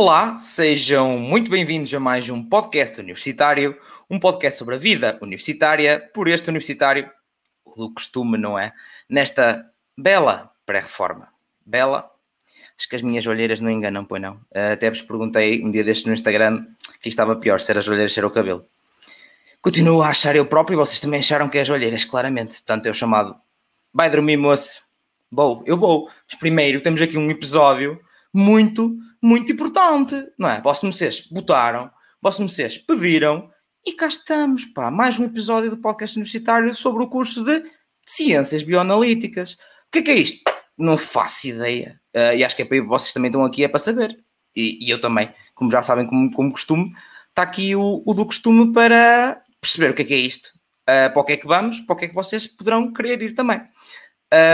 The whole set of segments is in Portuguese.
Olá, sejam muito bem-vindos a mais um podcast universitário, um podcast sobre a vida universitária, por este universitário, do costume, não é? Nesta bela pré-reforma. Bela, acho que as minhas olheiras não enganam, pois não. Até vos perguntei um dia destes no Instagram que estava pior, se era as olheiras, se era o cabelo. Continuo a achar eu próprio e vocês também acharam que é as olheiras, claramente. Portanto, é o chamado vai dormir, moço. Vou, eu vou. Mas primeiro temos aqui um episódio muito, muito importante, não é? Vossos votaram, vossos mercês pediram e cá estamos, pá, mais um episódio do podcast universitário sobre o curso de Ciências Bioanalíticas. O que é que é isto? Não faço ideia. Uh, e acho que é para vocês também estão aqui é para saber. E, e eu também, como já sabem, como, como costume, está aqui o, o do costume para perceber o que é que é isto, uh, para o que é que vamos, para o que é que vocês poderão querer ir também.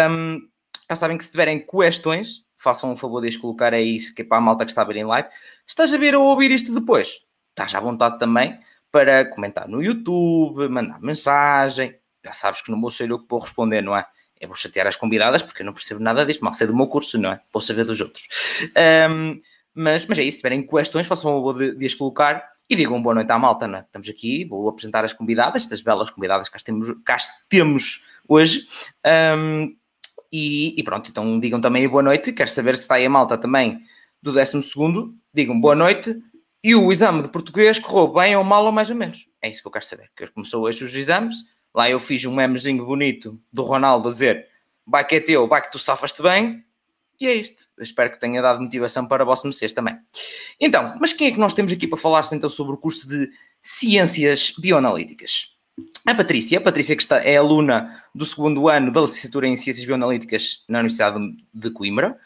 Um, já sabem que se tiverem questões, façam um favor de as colocar aí, que é para a malta que está a ver em live. Estás a ver ou ouvir isto depois? Estás à vontade também para comentar no YouTube, mandar mensagem. Já sabes que não vou ser eu que vou responder, não é? Eu vou chatear as convidadas porque eu não percebo nada disto, mal sei do meu curso, não é? Vou saber dos outros. Um, mas, mas é isso, se tiverem questões, façam um favor de, de as colocar e digam boa noite à malta, não é? Estamos aqui, vou apresentar as convidadas, estas belas convidadas que temos, cá temos hoje. Um, e, e, pronto, então digam também boa noite. Quero saber se está aí a malta também do 12. Digam boa noite. E o exame de português correu bem ou mal ou mais ou menos? É isso que eu quero saber. Que começou hoje os exames. Lá eu fiz um memezinho bonito do Ronaldo a dizer vai que é teu, vai que tu safaste bem. E é isto. Eu espero que tenha dado motivação para vossos mercês também. Então, mas quem é que nós temos aqui para falar então sobre o curso de Ciências Bioanalíticas? A Patrícia, a Patrícia que está, é aluna do segundo ano da licenciatura em Ciências Bioanalíticas na Universidade de Coimbra.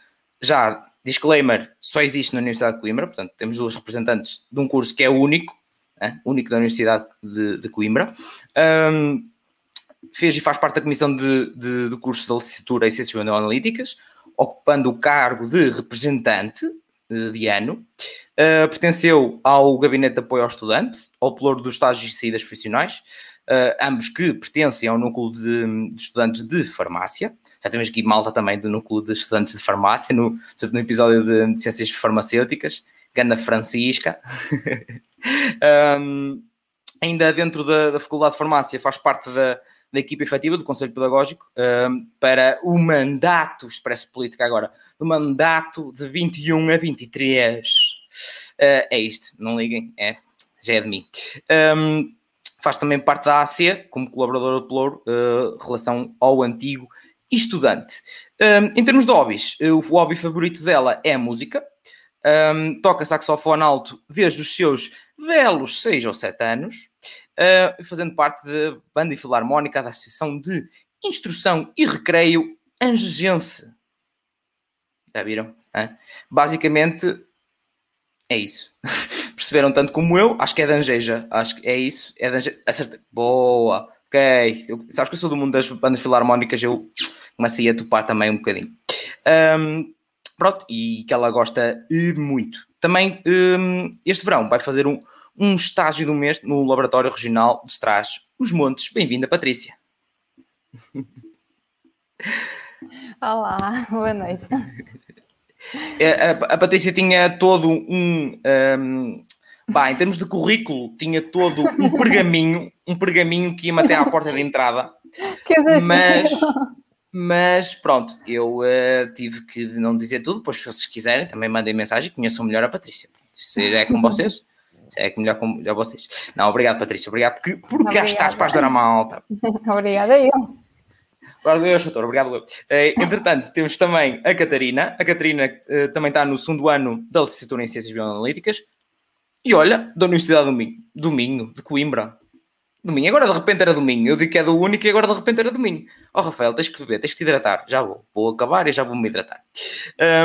Já, disclaimer, só existe na Universidade de Coimbra, portanto, temos duas representantes de um curso que é único, é? único da Universidade de, de Coimbra. Um, fez e faz parte da comissão de, de, de curso da licenciatura em Ciências Bioanalíticas, ocupando o cargo de representante eh, de ano. Uh, pertenceu ao Gabinete de Apoio ao Estudante, ao Pluro dos Estágios e Saídas Profissionais, ambos que pertencem ao núcleo de, de, estudantes de farmácia. Já temos aqui malta também do núcleo de estudantes de farmácia, no, no episódio de, de Ciências Farmacêuticas, Gana Francisca. um, ainda dentro da, da Faculdade de Farmácia faz parte da, da equipa efetiva do Conselho Pedagógico um, para o mandato, expresso política agora, do mandato de 21 a 23. Uh, é isto, não liguem, é, já é de mim. Um, faz também parte da AC, como colaboradora do Pelouro, uh, relação ao antigo estudante. Um, em termos de hobbies, o hobby favorito dela é a música. Um, toca saxofone alto desde os seus belos 6 ou 7 anos uh, fazendo parte da banda filarmónica da Associação de Instrução e Recreio Angegense. Já viram? Basicamente, é isso. Perceberam tanto como eu? Acho que é de Angeja. Acho que é isso. É de Angeja. Acertei. Boa. Ok. Eu, sabes que eu sou do mundo das bandas filarmónicas, eu comecei a topar também um bocadinho. Um, pronto, e que ela gosta muito. Também um, este verão vai fazer um, um estágio do mês no Laboratório Regional de Trás os Montes. Bem-vinda, Patrícia. Olá, boa noite. É, a, a Patrícia tinha todo um, um Bah, em termos de currículo, tinha todo um pergaminho, um pergaminho que ia até à porta de entrada. Mas, mas pronto, eu uh, tive que não dizer tudo, depois se vocês quiserem, também mandem mensagem, conheçam melhor a Patrícia. Isso é com vocês. É que melhor com melhor vocês. Não, obrigado, Patrícia. Obrigado porque, porque cá estás para ajudar a malta. Obrigada eu. Obrigado eu, doutor. Obrigado eu. Uh, entretanto, temos também a Catarina. A Catarina uh, também está no segundo ano da licenciatura em Ciências Bioanalíticas. E olha, da Universidade do Minho, do Minho, de Coimbra. Domingo, agora de repente era domingo. Eu digo que é do único e agora de repente era domingo. Oh, Rafael, tens que beber, tens que te hidratar. Já vou, vou acabar e já vou me hidratar.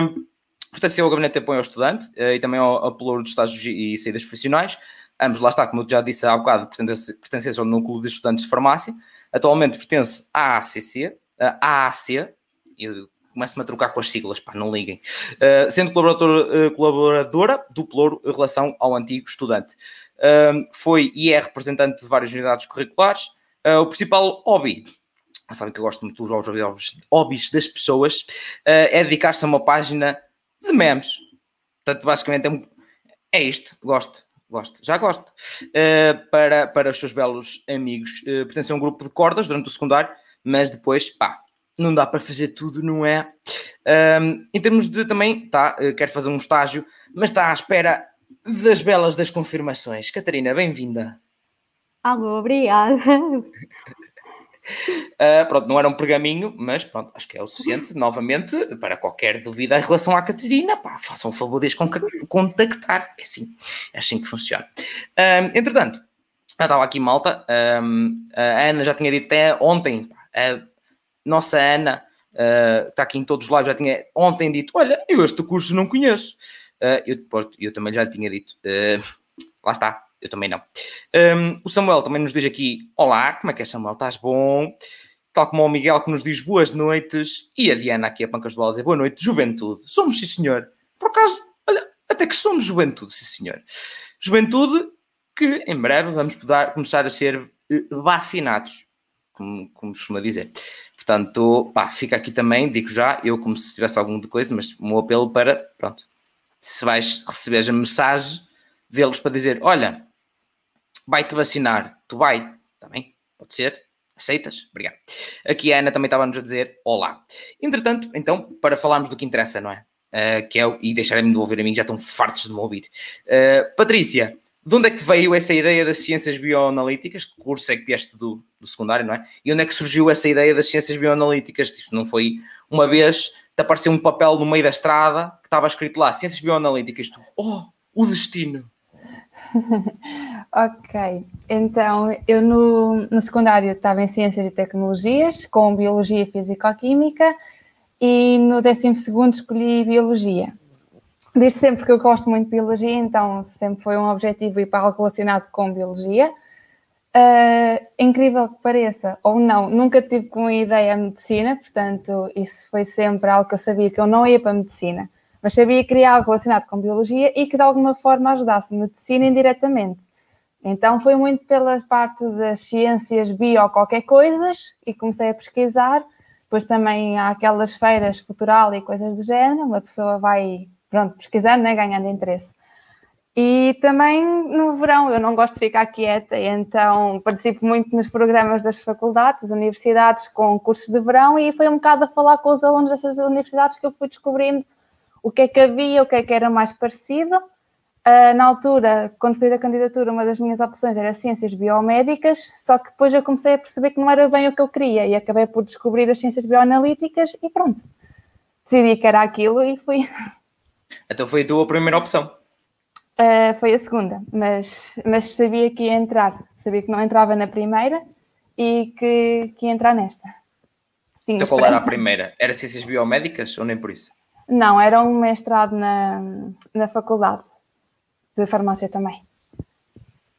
Um, pertenceu ao Gabinete de Apoio ao Estudante uh, e também ao, Pelouro de Estágios e Saídas Profissionais. Ambos, lá está, como eu já disse há bocado, pertencem ao Núcleo de Estudantes de Farmácia. Atualmente pertence à ACC, à AAC, eu começo-me a trocar com as siglas, pá, não liguem, uh, sendo colaboradora, uh, colaboradora do Pelouro em relação ao antigo estudante. Uh, foi e é representante de várias unidades curriculares. o principal hobby sabem que eu gosto muito dos hobbies, hobbies das pessoas, uh, é dedicar-se a uma página de memes. Portanto, basicamente é um, é isto, gosto. Gosto, já gosto. Uh, para, para os seus belos amigos. Uh, pertence a um grupo de cordas durante o secundário, mas depois, pá, não dá para fazer tudo, não é? Um, em termos de também, tá, quer fazer um estágio, mas está à espera das belas das confirmações. Catarina, bem-vinda. Alô, obrigada. Uh, pronto, não era um pergaminho, mas pronto, acho que é o suficiente, novamente, para qualquer dúvida em relação à Catarina, pá, façam o favor de contactar. É assim, é assim que funciona. Um, entretanto, já estava aqui malta, um, a Ana já tinha dito até ontem, a nossa Ana, uh, está aqui em todos os lives, já tinha ontem dito, olha, eu este curso não conheço. Uh, eu, eu também já lhe tinha dito, lá está, eu também não. Um, o Samuel também nos diz aqui: Olá, como é que é, Samuel? Estás bom? Tal como o Miguel que nos diz boas noites. E a Diana aqui a Pancas do Bola dizer boa noite, juventude. Somos, sim senhor. Por acaso, olha, até que somos juventude, sim senhor. Juventude que em breve vamos poder começar a ser eh, vacinados, como, como costuma dizer. Portanto, pá, fica aqui também, digo já, eu como se tivesse algum de coisa, mas um apelo para, pronto, se vais receber a mensagem deles para dizer, olha, vai-te vacinar, tu vai, também, pode ser, aceitas? Obrigado. Aqui a Ana também estava-nos a dizer olá. Entretanto, então, para falarmos do que interessa, não é? Uh, que é e deixarem-me de ouvir a mim, já estão fartos de me ouvir. Uh, Patrícia, de onde é que veio essa ideia das ciências bioanalíticas? Que curso é que vieste do, do secundário, não é? E onde é que surgiu essa ideia das ciências bioanalíticas? Isto não foi uma vez te apareceu um papel no meio da estrada que estava escrito lá, ciências bioanalíticas, tu, oh, o destino. ok, então eu no, no secundário estava em Ciências e Tecnologias, com Biologia Físico-Química, e no 12 escolhi Biologia. Desde sempre que eu gosto muito de Biologia, então sempre foi um objetivo ir para algo relacionado com Biologia. Uh, incrível que pareça, ou não, nunca tive com ideia a medicina, portanto, isso foi sempre algo que eu sabia que eu não ia para a medicina mas sabia que queria algo relacionado com biologia e que de alguma forma ajudasse medicina indiretamente. Então foi muito pela parte das ciências bio qualquer coisas e comecei a pesquisar. Depois também há aquelas feiras futural e coisas do género, uma pessoa vai pronto, pesquisando, né, ganhando interesse. E também no verão, eu não gosto de ficar quieta, então participo muito nos programas das faculdades, das universidades, com cursos de verão, e foi um bocado a falar com os alunos dessas universidades que eu fui descobrindo o que é que havia, o que é que era mais parecido. Uh, na altura, quando fiz a candidatura, uma das minhas opções era ciências biomédicas, só que depois eu comecei a perceber que não era bem o que eu queria e acabei por descobrir as ciências bioanalíticas e pronto. Decidi que era aquilo e fui. Então foi a tua primeira opção? Uh, foi a segunda, mas, mas sabia que ia entrar. Sabia que não entrava na primeira e que, que ia entrar nesta. Tinha então qual era a primeira? Era ciências biomédicas ou nem por isso? Não, era um mestrado na, na faculdade de farmácia também.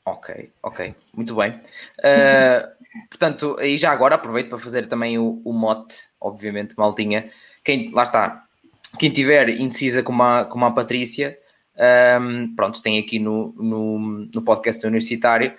Ok, ok, muito bem. Uh, portanto, e já agora aproveito para fazer também o, o mote, obviamente, maltinha. Quem, lá está, quem tiver indecisa como a, como a Patrícia, um, pronto, tem aqui no, no, no podcast universitário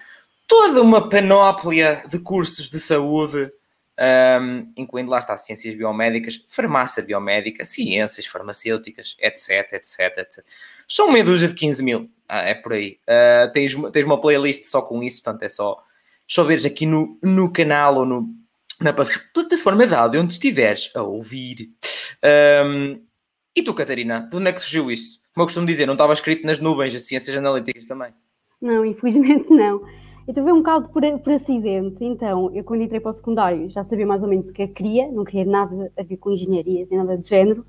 toda uma panóplia de cursos de saúde um, incluindo lá está ciências biomédicas, farmácia biomédica, ciências farmacêuticas, etc, etc, etc. São meia dúzia de 15 mil, ah, é por aí. Uh, tens, tens uma playlist só com isso, portanto é só, só veres aqui no, no canal ou no, na plataforma de áudio onde estiveres a ouvir. Um, e tu, Catarina, de onde é que surgiu isso? Como eu costumo dizer, não estava escrito nas nuvens as ciências analíticas também? Não, infelizmente não. Então foi um bocado por, por acidente. Então, eu quando entrei para o secundário já sabia mais ou menos o que é que queria, não queria nada a ver com engenharias nem nada do género.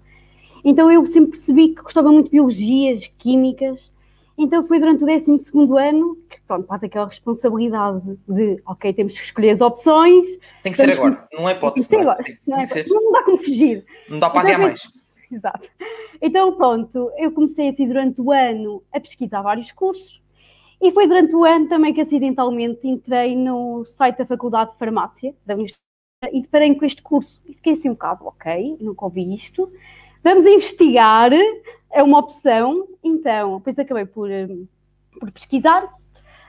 Então eu sempre percebi que gostava muito de biologias, químicas. Então foi durante o 12 ano que, pronto, bate aquela responsabilidade de, ok, temos que escolher as opções. Tem que ser agora, não é hipótese. Tem que ser agora, não, é ser. não dá como fugir. Não dá para então, adiar mais. Exato. Então, pronto, eu comecei assim durante o ano a pesquisar vários cursos e foi durante o ano também que acidentalmente entrei no site da Faculdade de Farmácia da Universidade e deparei com este curso. E fiquei assim um bocado, ok, nunca ouvi isto. Vamos investigar, é uma opção. Então, depois acabei por, hum, por pesquisar.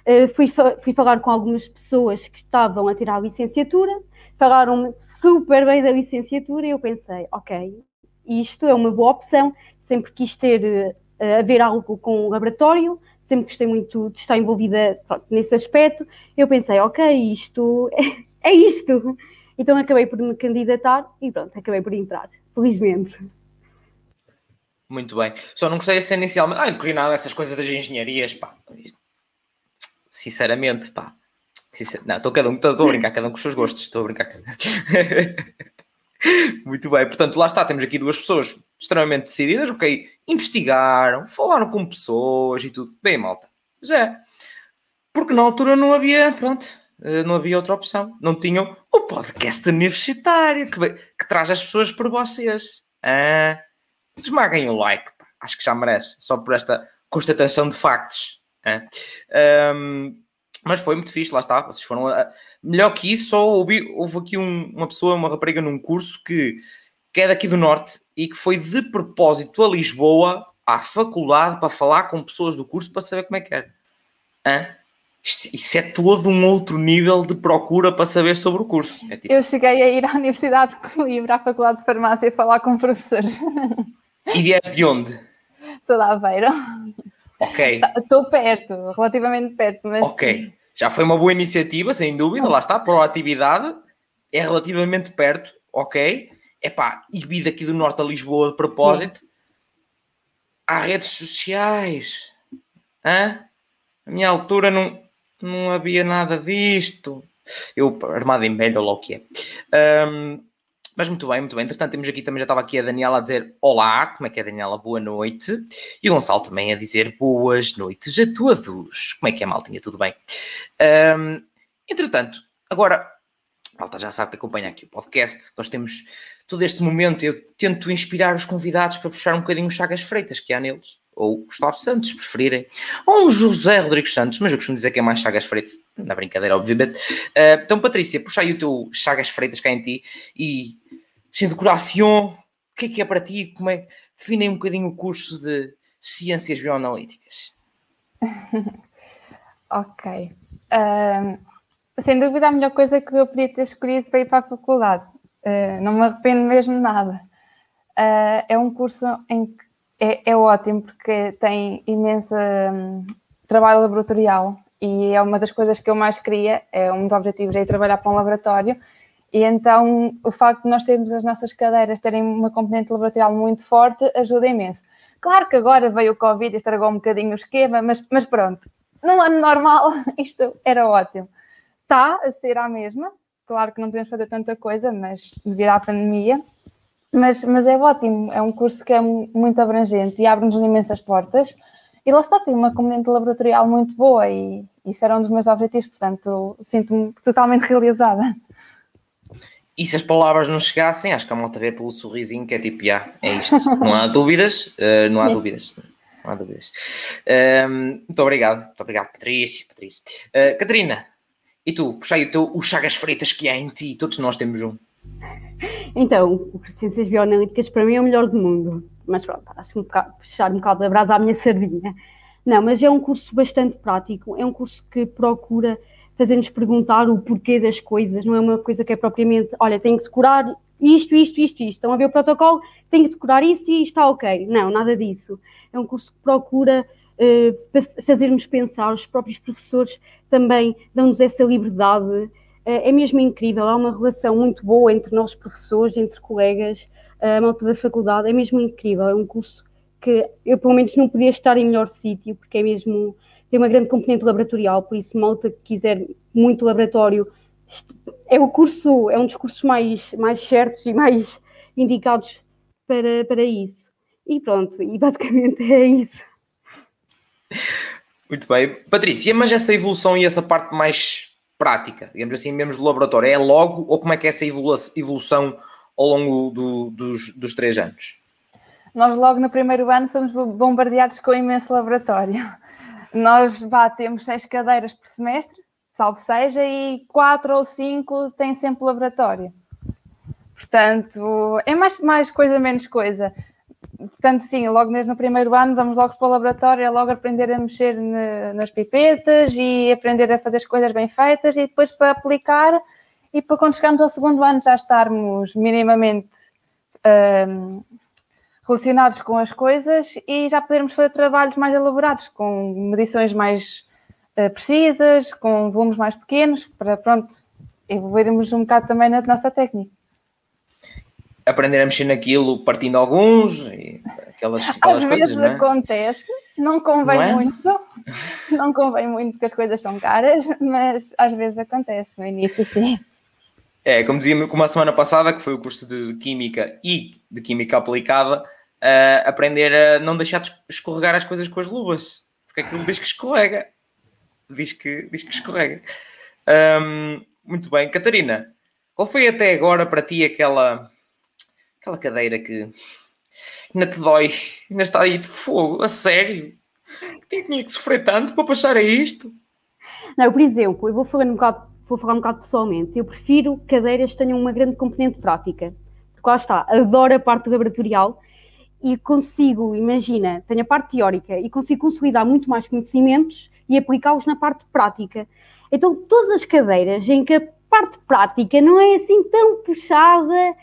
Uh, fui, fui falar com algumas pessoas que estavam a tirar a licenciatura, falaram super bem da licenciatura e eu pensei, ok, isto é uma boa opção, sempre quis ter uh, haver algo com o laboratório, sempre gostei muito de estar envolvida pronto, nesse aspecto. Eu pensei, ok, isto é, é isto. Então acabei por me candidatar e pronto, acabei por entrar, felizmente. Muito bem. Só não gostei ser inicialmente. Ah, não queria nada dessas coisas das engenharias, pá. Sinceramente, pá. Não, estou um, estou a brincar, cada um com os seus gostos. Estou a brincar. Muito bem, portanto, lá está, temos aqui duas pessoas extremamente decididas, ok, investigaram, falaram com pessoas e tudo. Bem, malta, já é. Porque na altura não havia, pronto, eh, não havia outra opção. Não tinham o podcast universitário que, que traz as pessoas por vocês. Ah, esmaguem o like, acho que já merece, só por esta constatação de factos. Ah. Um, mas foi muito fixe, lá está. Vocês foram. A... Melhor que isso, só ouvi, houve aqui um, uma pessoa, uma rapariga num curso que, que é daqui do Norte e que foi de propósito a Lisboa, à faculdade, para falar com pessoas do curso para saber como é que era. Hã? Isso é todo um outro nível de procura para saber sobre o curso. É tipo... Eu cheguei a ir à Universidade de Coimbra, à Faculdade de Farmácia, falar com professores. E vieste de onde? Sou da Aveiro. Ok. Estou perto, relativamente perto, mas. Ok. Já foi uma boa iniciativa, sem dúvida, lá está, proatividade. É relativamente perto, ok. Epá, e vir daqui do norte a Lisboa de propósito. Sim. Há redes sociais. Hã? A minha altura não, não havia nada disto. Eu, armado em velho, ou lá o que é. Um, mas muito bem, muito bem. Entretanto, temos aqui também, já estava aqui a Daniela a dizer olá, como é que é, Daniela? Boa noite. E o Gonçalo também a dizer boas noites a todos. Como é que é, maltinha? Tudo bem? Um, entretanto, agora, malta já sabe que acompanha aqui o podcast, nós temos todo este momento, eu tento inspirar os convidados para puxar um bocadinho os Chagas Freitas que há neles ou Gustavo Santos, se preferirem, ou um José Rodrigues Santos, mas eu costumo dizer que é mais Chagas Freitas, na brincadeira, obviamente. Uh, então, Patrícia, puxa aí o teu Chagas Freitas cá em ti e, sem decoração, o que é que é para ti? Como é definem um bocadinho o curso de Ciências Bioanalíticas? ok. Uh, sem dúvida, a melhor coisa que eu podia ter escolhido para ir para a faculdade. Uh, não me arrependo mesmo nada. Uh, é um curso em que é, é ótimo porque tem imenso um, trabalho laboratorial e é uma das coisas que eu mais queria, é um dos objetivos é trabalhar para um laboratório e então o facto de nós termos as nossas cadeiras terem uma componente laboratorial muito forte ajuda imenso. Claro que agora veio o Covid e estragou um bocadinho o esquema, mas, mas pronto, num ano normal isto era ótimo. Está a ser a mesma, claro que não podemos fazer tanta coisa, mas devido à pandemia, mas, mas é ótimo, é um curso que é muito abrangente e abre-nos imensas portas. E lá está, tem uma componente laboratorial muito boa e isso era um dos meus objetivos, portanto sinto-me totalmente realizada. E se as palavras não chegassem, acho que a malta vê pelo sorrisinho que é tipo, já, é isto. Não há dúvidas, uh, não há dúvidas. Não há dúvidas. Uh, muito obrigado, muito obrigado, Patrícia. Patrícia. Uh, Catarina, e tu, puxai o teu, os chagas freitas que há em ti, todos nós temos um. Então, Ciências Bioanalíticas para mim é o melhor do mundo. Mas pronto, acho um bocado, puxar um bocado a brasa à minha sardinha. Não, mas é um curso bastante prático, é um curso que procura fazer-nos perguntar o porquê das coisas, não é uma coisa que é propriamente, olha, tenho que decorar isto, isto, isto, isto. Estão a ver o protocolo, tenho que decorar isso e está ok. Não, nada disso. É um curso que procura uh, fazer-nos pensar, os próprios professores também dão-nos essa liberdade é, é mesmo incrível, há uma relação muito boa entre nós professores, entre colegas, a malta da faculdade, é mesmo incrível, é um curso que eu pelo menos não podia estar em melhor sítio, porque é mesmo, tem uma grande componente laboratorial, por isso malta que quiser muito laboratório, é o curso, é um dos cursos mais, mais certos e mais indicados para, para isso. E pronto, e basicamente é isso. Muito bem. Patrícia, mas essa evolução e essa parte mais prática, digamos assim, mesmo do laboratório? É logo ou como é que é essa evolução ao longo do, dos, dos três anos? Nós logo no primeiro ano somos bombardeados com um imenso laboratório. Nós batemos seis cadeiras por semestre, salvo seja, e quatro ou cinco têm sempre laboratório. Portanto, é mais, mais coisa, menos coisa portanto, sim, logo desde no primeiro ano vamos logo para o laboratório, é logo aprender a mexer nas pipetas e aprender a fazer as coisas bem feitas e depois para aplicar e para quando chegarmos ao segundo ano já estarmos minimamente um, relacionados com as coisas e já podermos fazer trabalhos mais elaborados, com medições mais uh, precisas, com volumes mais pequenos, para pronto, evoluirmos um bocado também na nossa técnica. Aprender a mexer naquilo partindo alguns e aquelas, aquelas Às coisas, vezes não é? acontece, não convém Não é? muito, não convém muito porque as coisas são caras, mas às vezes acontece, no início sim. É, como dizia como a semana passada, que foi o curso de Química e de Química Aplicada, eh, aprender a não deixar de escorregar as coisas com as luvas, porque aquilo diz que escorrega. Diz que, diz que escorrega. Ahm, muito bem. Catarina, qual foi até agora para ti aquela, aquela cadeira que ainda te dói, ainda está aí de fogo, a sério? Que tinha que sofrer tanto para passar a isto? Não, por exemplo, eu vou falar um bocado, vou falar um bocado pessoalmente. Eu prefiro cadeiras que tenham uma grande componente prática. Porque lá está, adoro a parte laboratorial e consigo, imagina, tenho a parte teórica e consigo consolidar muito mais conhecimentos e aplicá-los na parte prática. Então, todas as cadeiras em que a parte prática não é assim tão puxada,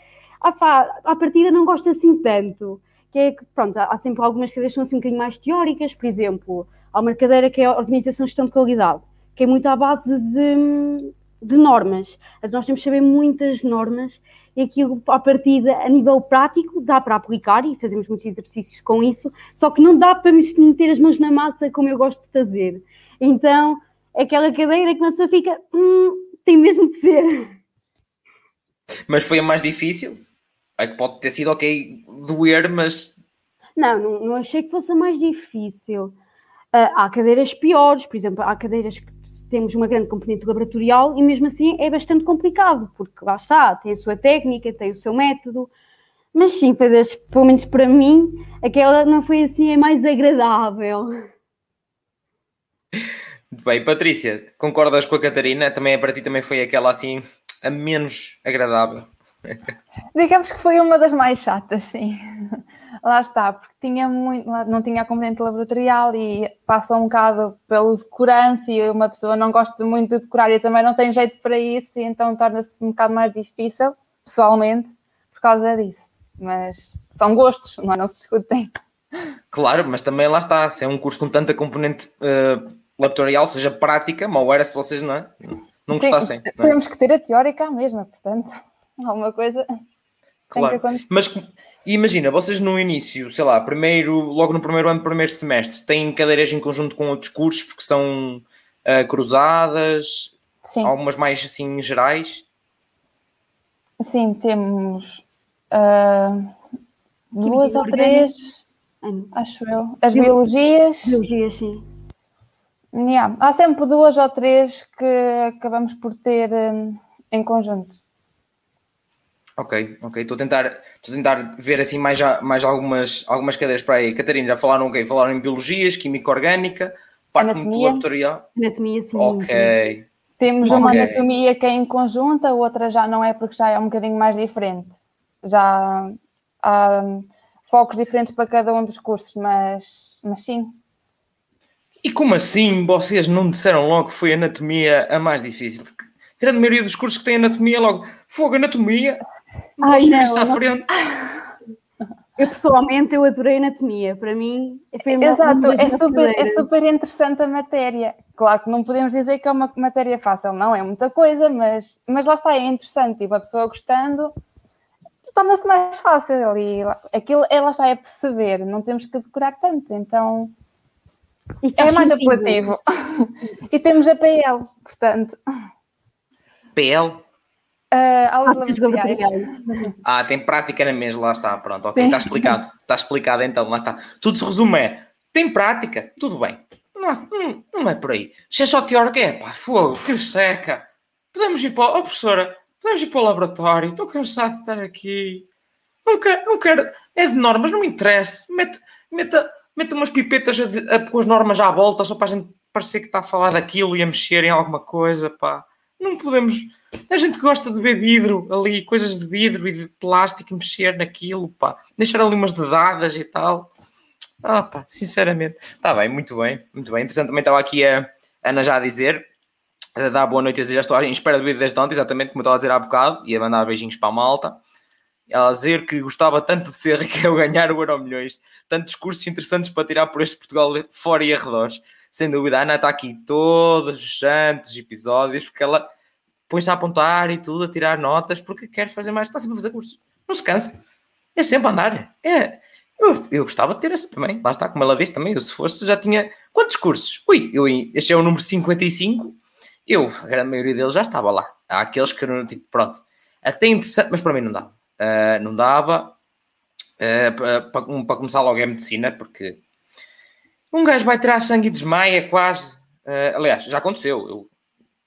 opá, à partida não gosto assim tanto. Que é que, pronto, há sempre algumas cadeiras que são assim um bocadinho mais teóricas, por exemplo, há uma cadeira que é a Organização de Gestão de Qualidade, que é muito à base de, de normas. Mas nós temos que saber muitas normas e aquilo, à partida, a nível prático, dá para aplicar e fazemos muitos exercícios com isso, só que não dá para meter as mãos na massa como eu gosto de fazer. Então, é aquela cadeira que uma pessoa fica, hum, tem mesmo de ser. Mas foi a mais difícil? É que pode ter sido ok doer, mas Não, não, não achei que fosse a mais difícil. Ah, há cadeiras piores, por exemplo, há cadeiras que temos uma grande componente laboratorial e mesmo assim é bastante complicado, porque lá está, tem a sua técnica, tem o seu método, mas sim, foi das, pelo menos para mim, aquela não foi assim a mais agradável. Muito bem, Patrícia, concordas com a Catarina? Também para ti também foi aquela assim a menos agradável. Digamos que foi uma das mais chatas, sim. Lá está, porque tinha muito, não tinha a componente laboratorial e passa um bocado pelo decorância e uma pessoa não gosta muito de decorar e também não tem jeito para isso, e então torna-se um bocado mais difícil, pessoalmente, por causa disso. Mas são gostos, não, é? não se discutem. Claro, mas também lá está, se é um curso com tanta componente eh, laboratorial, seja prática, mal era se vocês não, é? não Sim, gostassem. não é? Temos que ter a teórica à mesma, portanto, alguma coisa Claro. Mas imagina, vocês no início, sei lá, primeiro, logo no primeiro ano, primeiro semestre, têm cadeiras em conjunto com outros cursos, porque são eh, cruzadas, Sim. algumas mais assim gerais. Sim, temos ah, duas ou três, Ano. acho eu. As Bio- biologias, Biologia, sim. yeah, há sempre duas ou três que acabamos por ter hum, em conjunto. Ok, ok. Estou a tentar, estou a tentar ver assim mais, mais algumas, algumas cadeiras para aí. Catarina, já falaram o quê? Falaram em biologias, química orgânica, parte muito Anatomia. laboratorial. Anatomia, sim. Ok. Temos uma Ok. anatomia que é em conjunto, a outra já não é porque já é um bocadinho mais diferente. Já há hum, focos diferentes para cada um dos cursos, mas, mas sim. E como assim vocês não disseram logo que foi a anatomia a mais difícil? A grande maioria dos cursos que têm anatomia logo, fogo, anatomia, Ai, não, isso à não. frente. Eu pessoalmente eu adorei anatomia. Para mim, foi uma- Exato, é super, é super interessante a matéria. Claro que não podemos dizer que é uma matéria fácil, não é muita coisa, mas, mas lá está, é interessante. E uma pessoa gostando torna-se mais fácil. E aquilo, é, lá está, é perceber, não temos que decorar tanto, então E é mais sentido. apelativo. e temos a PL, portanto, PL? Ah, aulas Práticas laboratoriais. Ah, tem prática na mesma, lá está, pronto, ok, Sim. está explicado, está explicado então, lá está. Tudo se resume é, tem prática, tudo bem, não, não, não é por aí. Se é só teórica, é pá, fogo, que seca. Podemos ir para, o- oh professora, podemos ir para o laboratório, estou cansado de estar aqui. Não quero, não quero, é de normas, não me interessa. Mete, meta, mete umas pipetas a, a, com as normas à volta, só para a gente parecer que está a falar daquilo e a mexer em alguma coisa, pá. Não podemos. A gente que gosta de ver vidro ali, coisas de vidro e de plástico, mexer naquilo, pá. Deixar ali umas dedadas e tal. Ah, pá, sinceramente. Está bem, muito bem, muito bem. Interessante, também estava aqui a Ana já a dizer, a dar boa noite, já estou em espera do vídeo desde ontem, exatamente como eu estava a dizer há bocado, e a mandar beijinhos para a malta. a dizer que gostava tanto de ser rica ao ganhar o Euro Milhões, tantos cursos interessantes para tirar por este Portugal fora e arredores. Sem dúvida, a Ana está aqui todos os santos episódios, porque ela põe-se a apontar e tudo, a tirar notas, porque quer fazer mais, está sempre a fazer cursos. Não se cansa. É sempre a andar. É. Eu, eu gostava de ter essa também. Lá está, como ela disse também. Eu, se fosse, já tinha. Quantos cursos? Ui, eu, este é o número 55. Eu, a grande maioria deles já estava lá. Há aqueles que, tipo, pronto, até interessante, mas para mim não dava. Uh, não dava. Uh, para, para começar logo é medicina, porque um gajo vai tirar sangue e desmaia quase. Uh, aliás, já aconteceu. Eu,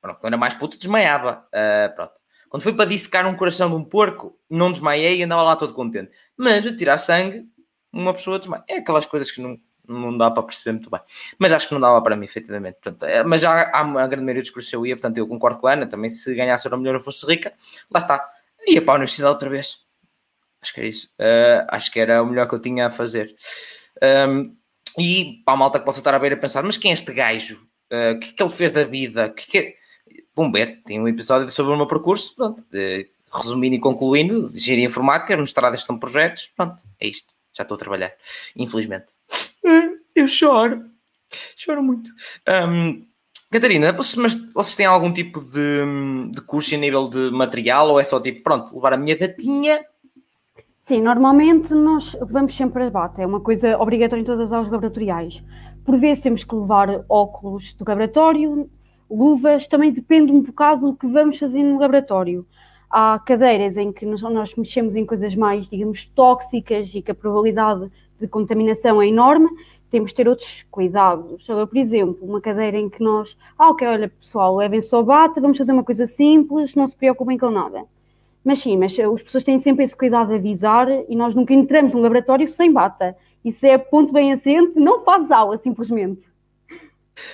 pronto, quando era mais puto, desmaiava. pronto. Quando foi para dissecar um coração de um porco, não desmaiei e andava lá todo contente. Mas a tirar sangue, uma pessoa desmaia. É aquelas coisas que não, não dá para perceber muito bem. Mas acho que não dava para mim, efetivamente. Portanto, é, mas já há a grande maioria dos cursos eu ia, portanto eu concordo com a Ana, também se ganhasse a melhor eu fosse rica, lá está. Ia para a universidade outra vez. Acho que era isso. Uh, acho que era o melhor que eu tinha a fazer. Um, e para a malta que possa estar a ver a pensar, mas quem é este gajo? Uh, o que é que ele fez da vida? Que que... Vão ver, tem um episódio sobre o meu percurso, pronto. Uh, resumindo e concluindo, engenharia informática, mestrado em projetos, pronto, é isto. Já estou a trabalhar, infelizmente. Eu choro. Choro muito. Um, Catarina, mas vocês têm algum tipo de, de curso a nível de material ou é só tipo, pronto, levar a minha datinha? Sim, normalmente nós vamos sempre a bata, é uma coisa obrigatória em todas as aulas laboratoriais. Por vezes temos que levar óculos do laboratório, luvas, também depende um bocado do que vamos fazer no laboratório. Há cadeiras em que nós, nós mexemos em coisas mais, digamos, tóxicas e que a probabilidade de contaminação é enorme, temos de ter outros cuidados. por exemplo, uma cadeira em que nós, ah, ok, olha pessoal, levem só bata, vamos fazer uma coisa simples, não se preocupem com nada. Mas sim, mas as pessoas têm sempre esse cuidado de avisar e nós nunca entramos no laboratório sem bata. Isso é ponto bem assente, não faz aula, simplesmente.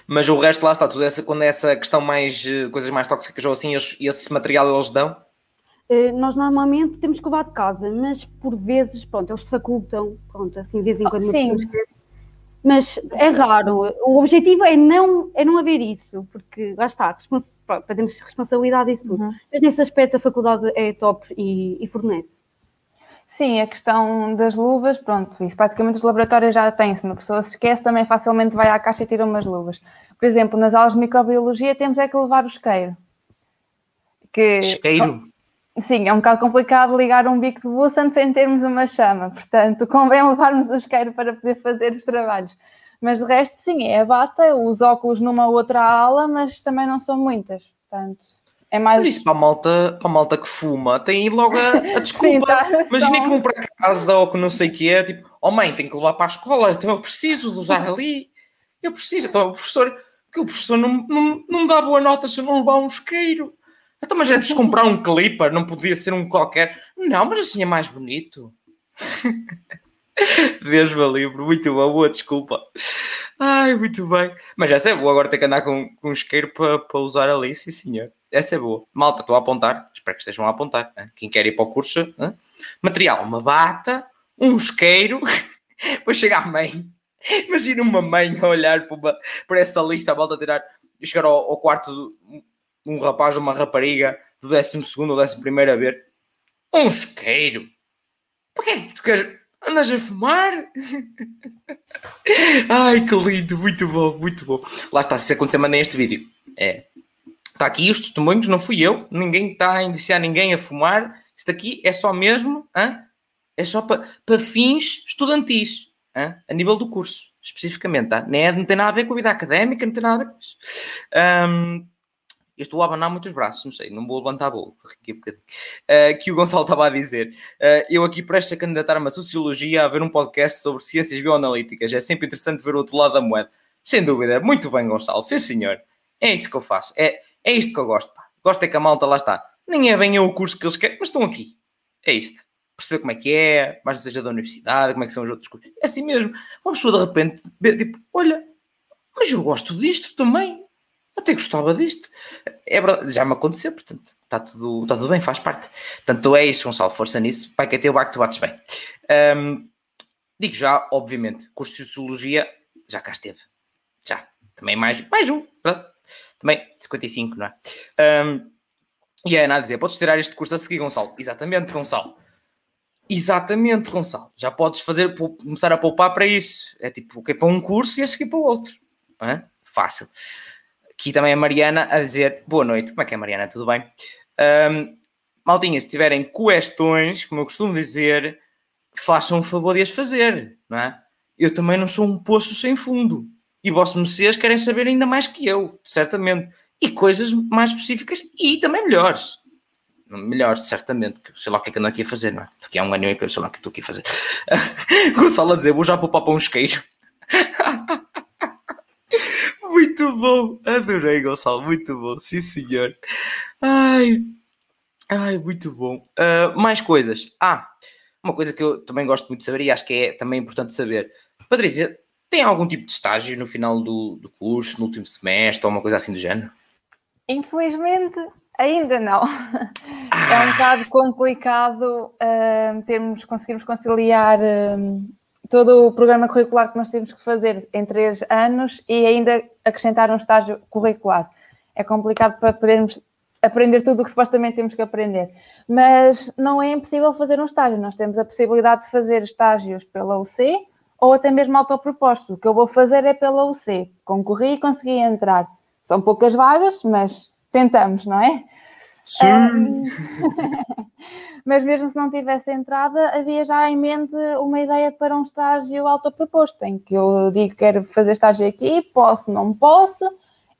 Mas o resto lá está, tudo essa, quando é essa questão mais, eh, coisas mais tóxicas ou assim, esse material eles dão? Eh, nós normalmente temos que levar de casa, mas por vezes, pronto, eles facultam, pronto, assim, de vez em quando oh, sim. Mas é raro. O objetivo é não, é não haver isso, porque lá está, respons temos responsabilidade isso tudo. Uhum. Mas nesse aspecto a faculdade é top e, e, fornece. Sim, a questão das luvas, pronto, isso praticamente os laboratórios já têm. Se uma pessoa se esquece, também facilmente vai à caixa e tira umas luvas. Por exemplo, nas aulas de microbiologia temos é que levar o isqueiro. Que, isqueiro? Sim, é um bocado complicado ligar um bico de Busan sem termos uma chama, portanto, convém levarmos o isqueiro para poder fazer os trabalhos. Mas de resto, sim, é a bata, os óculos numa outra ala, mas também não são muitas, portanto, é mais... Isso para a malta, para a malta que fuma, tem logo a, a desculpa. Sim, tá, Imagina que vão para casa ou que não sei o que é, tipo, oh mãe, tenho que levar para a escola, então eu preciso de usar ali, eu preciso, então o professor, que o professor não, não, não me dá boa nota se eu não levar um isqueiro. Então, mas era preciso comprar um clipper, não podia ser um qualquer. Não, mas assim é mais bonito. Deus me livre, muito boa, boa desculpa. Ai, muito bem. Mas essa é boa, agora ter que andar com, com um isqueiro para, para usar ali, sim senhor. Essa é boa. Malta, estou a apontar, espero que estejam a apontar. Hein? Quem quer ir para o curso, hein? material, uma bata, um isqueiro, depois chega a mãe. Imagina uma mãe a olhar para, uma, para essa lista, a volta a tirar, chegar ao, ao quarto um rapaz ou uma rapariga do 12 ou 11 a ver um isqueiro. Porquê é que tu queres? Andas a fumar? Ai, que lindo, muito bom, muito bom. Lá está, se acontecer, mandei este vídeo. É. Está aqui os testemunhos, não fui eu. Ninguém está a indiciar ninguém a fumar. Isto aqui é só mesmo, hein? é só para pa fins estudantis, hein? a nível do curso, especificamente. Tá? Não, é, não tem nada a ver com a vida académica, não tem nada a ver com isso. Um, eu estou a abanar muitos braços, não sei, não vou levantar a bolsa aqui um bocadinho. Uh, que o Gonçalo estava a dizer. Uh, eu aqui presto a candidatar-me a Sociologia a ver um podcast sobre ciências bioanalíticas. É sempre interessante ver o outro lado da moeda. Sem dúvida. Muito bem, Gonçalo. Sim, senhor. É isso que eu faço. É, é isto que eu gosto. Pá. Gosto é que a malta lá está. Nem é bem eu o curso que eles querem, mas estão aqui. É isto. Perceber como é que é, mais seja da universidade, como é que são os outros cursos. É assim mesmo. Uma pessoa de repente, tipo, olha, mas eu gosto disto também até gostava disto. É verdade, já me aconteceu, portanto, está tudo, está tudo bem, faz parte. Portanto, é isso, Gonçalo, força nisso. Pai, que até o baco tu bates bem. Um, digo já, obviamente, curso de Sociologia já cá esteve. Já. Também mais, mais um. Pronto. Também 55, não é? Um, e é nada a dizer, podes tirar este curso a seguir, Gonçalo. Exatamente, Gonçalo. Exatamente, Gonçalo. Já podes fazer, começar a poupar para isso. É tipo, é para um curso e este aqui para o outro. É? Fácil. Aqui também a Mariana a dizer boa noite. Como é que é, Mariana? Tudo bem? Um, maltinha, se tiverem questões, como eu costumo dizer, façam o favor de as fazer, não é? Eu também não sou um poço sem fundo. E vossos mercês querem saber ainda mais que eu, certamente. E coisas mais específicas e também melhores. Melhores, certamente. Sei lá o que é que ando aqui a fazer, não é? Porque há um ano e sei lá o que estou aqui a fazer. Gonçalo a dizer, vou já poupar para um isqueiro. muito bom. Adorei, Gonçalo. Muito bom. Sim, senhor. Ai, ai muito bom. Uh, mais coisas. Ah, uma coisa que eu também gosto muito de saber e acho que é também importante saber. Patrícia, tem algum tipo de estágio no final do, do curso, no último semestre, ou uma coisa assim do género? Infelizmente, ainda não. Ah. É um bocado complicado uh, termos, conseguirmos conciliar uh, todo o programa curricular que nós temos que fazer em três anos e ainda acrescentar um estágio curricular. É complicado para podermos aprender tudo o que supostamente temos que aprender. Mas não é impossível fazer um estágio. Nós temos a possibilidade de fazer estágios pela UC ou até mesmo autoproposto. O que eu vou fazer é pela UC. Concorri e consegui entrar. São poucas vagas, mas tentamos, não é? Sim. Um... mas mesmo se não tivesse entrada, havia já em mente uma ideia para um estágio autoproposto, em que eu digo que quero fazer estágio aqui, posso, não posso,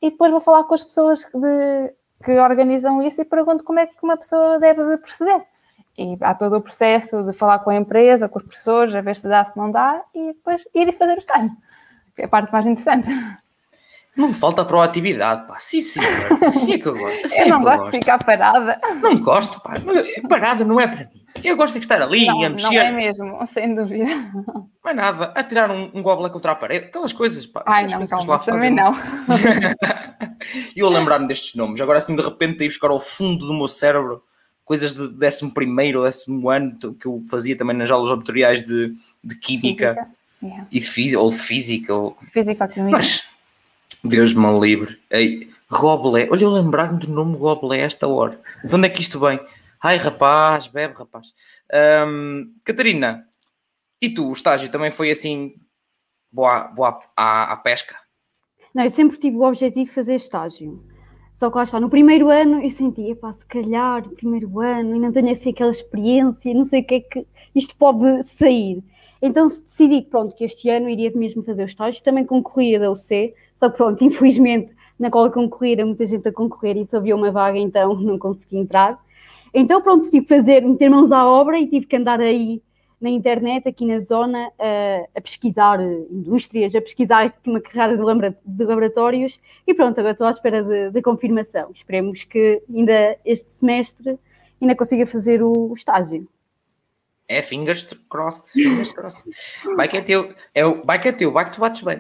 e depois vou falar com as pessoas de, que organizam isso e pergunto como é que uma pessoa deve proceder. E há todo o processo de falar com a empresa, com os professores, a ver se dá, se não dá, e depois ir e fazer o estágio. É a parte mais interessante. Não falta proatividade, pá. Sim, senhor. Assim é que eu gosto. Assim eu não é gosto, gosto de ficar parada. Não gosto, pá. Parada não é para mim. Eu gosto de estar ali não, a mexer. Não é mesmo, sem dúvida. Não é nada. A tirar um, um goblet contra a parede. Aquelas coisas, pá. Ai, não, calma, também não. E eu lembrar-me destes nomes. Agora, assim, de repente, ir buscar ao fundo do meu cérebro coisas de 11 primeiro ou 10 ano que eu fazia também nas aulas laboratoriais de, de Química. Física. Yeah. E física, ou de Física. Ou... Física ou Química. Mas Deus me livre. Ei, Goblé, olha eu lembrar-me do nome Goblé esta hora. De onde é que isto vem? Ai rapaz, bebe rapaz. Um, Catarina, e tu, o estágio também foi assim, boa, boa à, à pesca? Não, eu sempre tive o objetivo de fazer estágio. Só que lá está, no primeiro ano eu sentia, pá, se calhar, no primeiro ano, e não tenho assim aquela experiência, não sei o que é que isto pode sair. Então decidi pronto, que este ano iria mesmo fazer o estágio, também concorria da UC, só que pronto, infelizmente na qual concorrer, muita gente a concorrer e só havia uma vaga, então não consegui entrar. Então pronto, tive que fazer, meter mãos à obra e tive que andar aí na internet, aqui na zona, a, a pesquisar indústrias, a pesquisar uma carrada de, laboratórios e pronto, agora estou à espera da confirmação. Esperemos que ainda este semestre ainda consiga fazer o, o estágio. É fingers crossed, fingers crossed. Vai que é teu, é o, vai que é teu, vai que tu bates bem.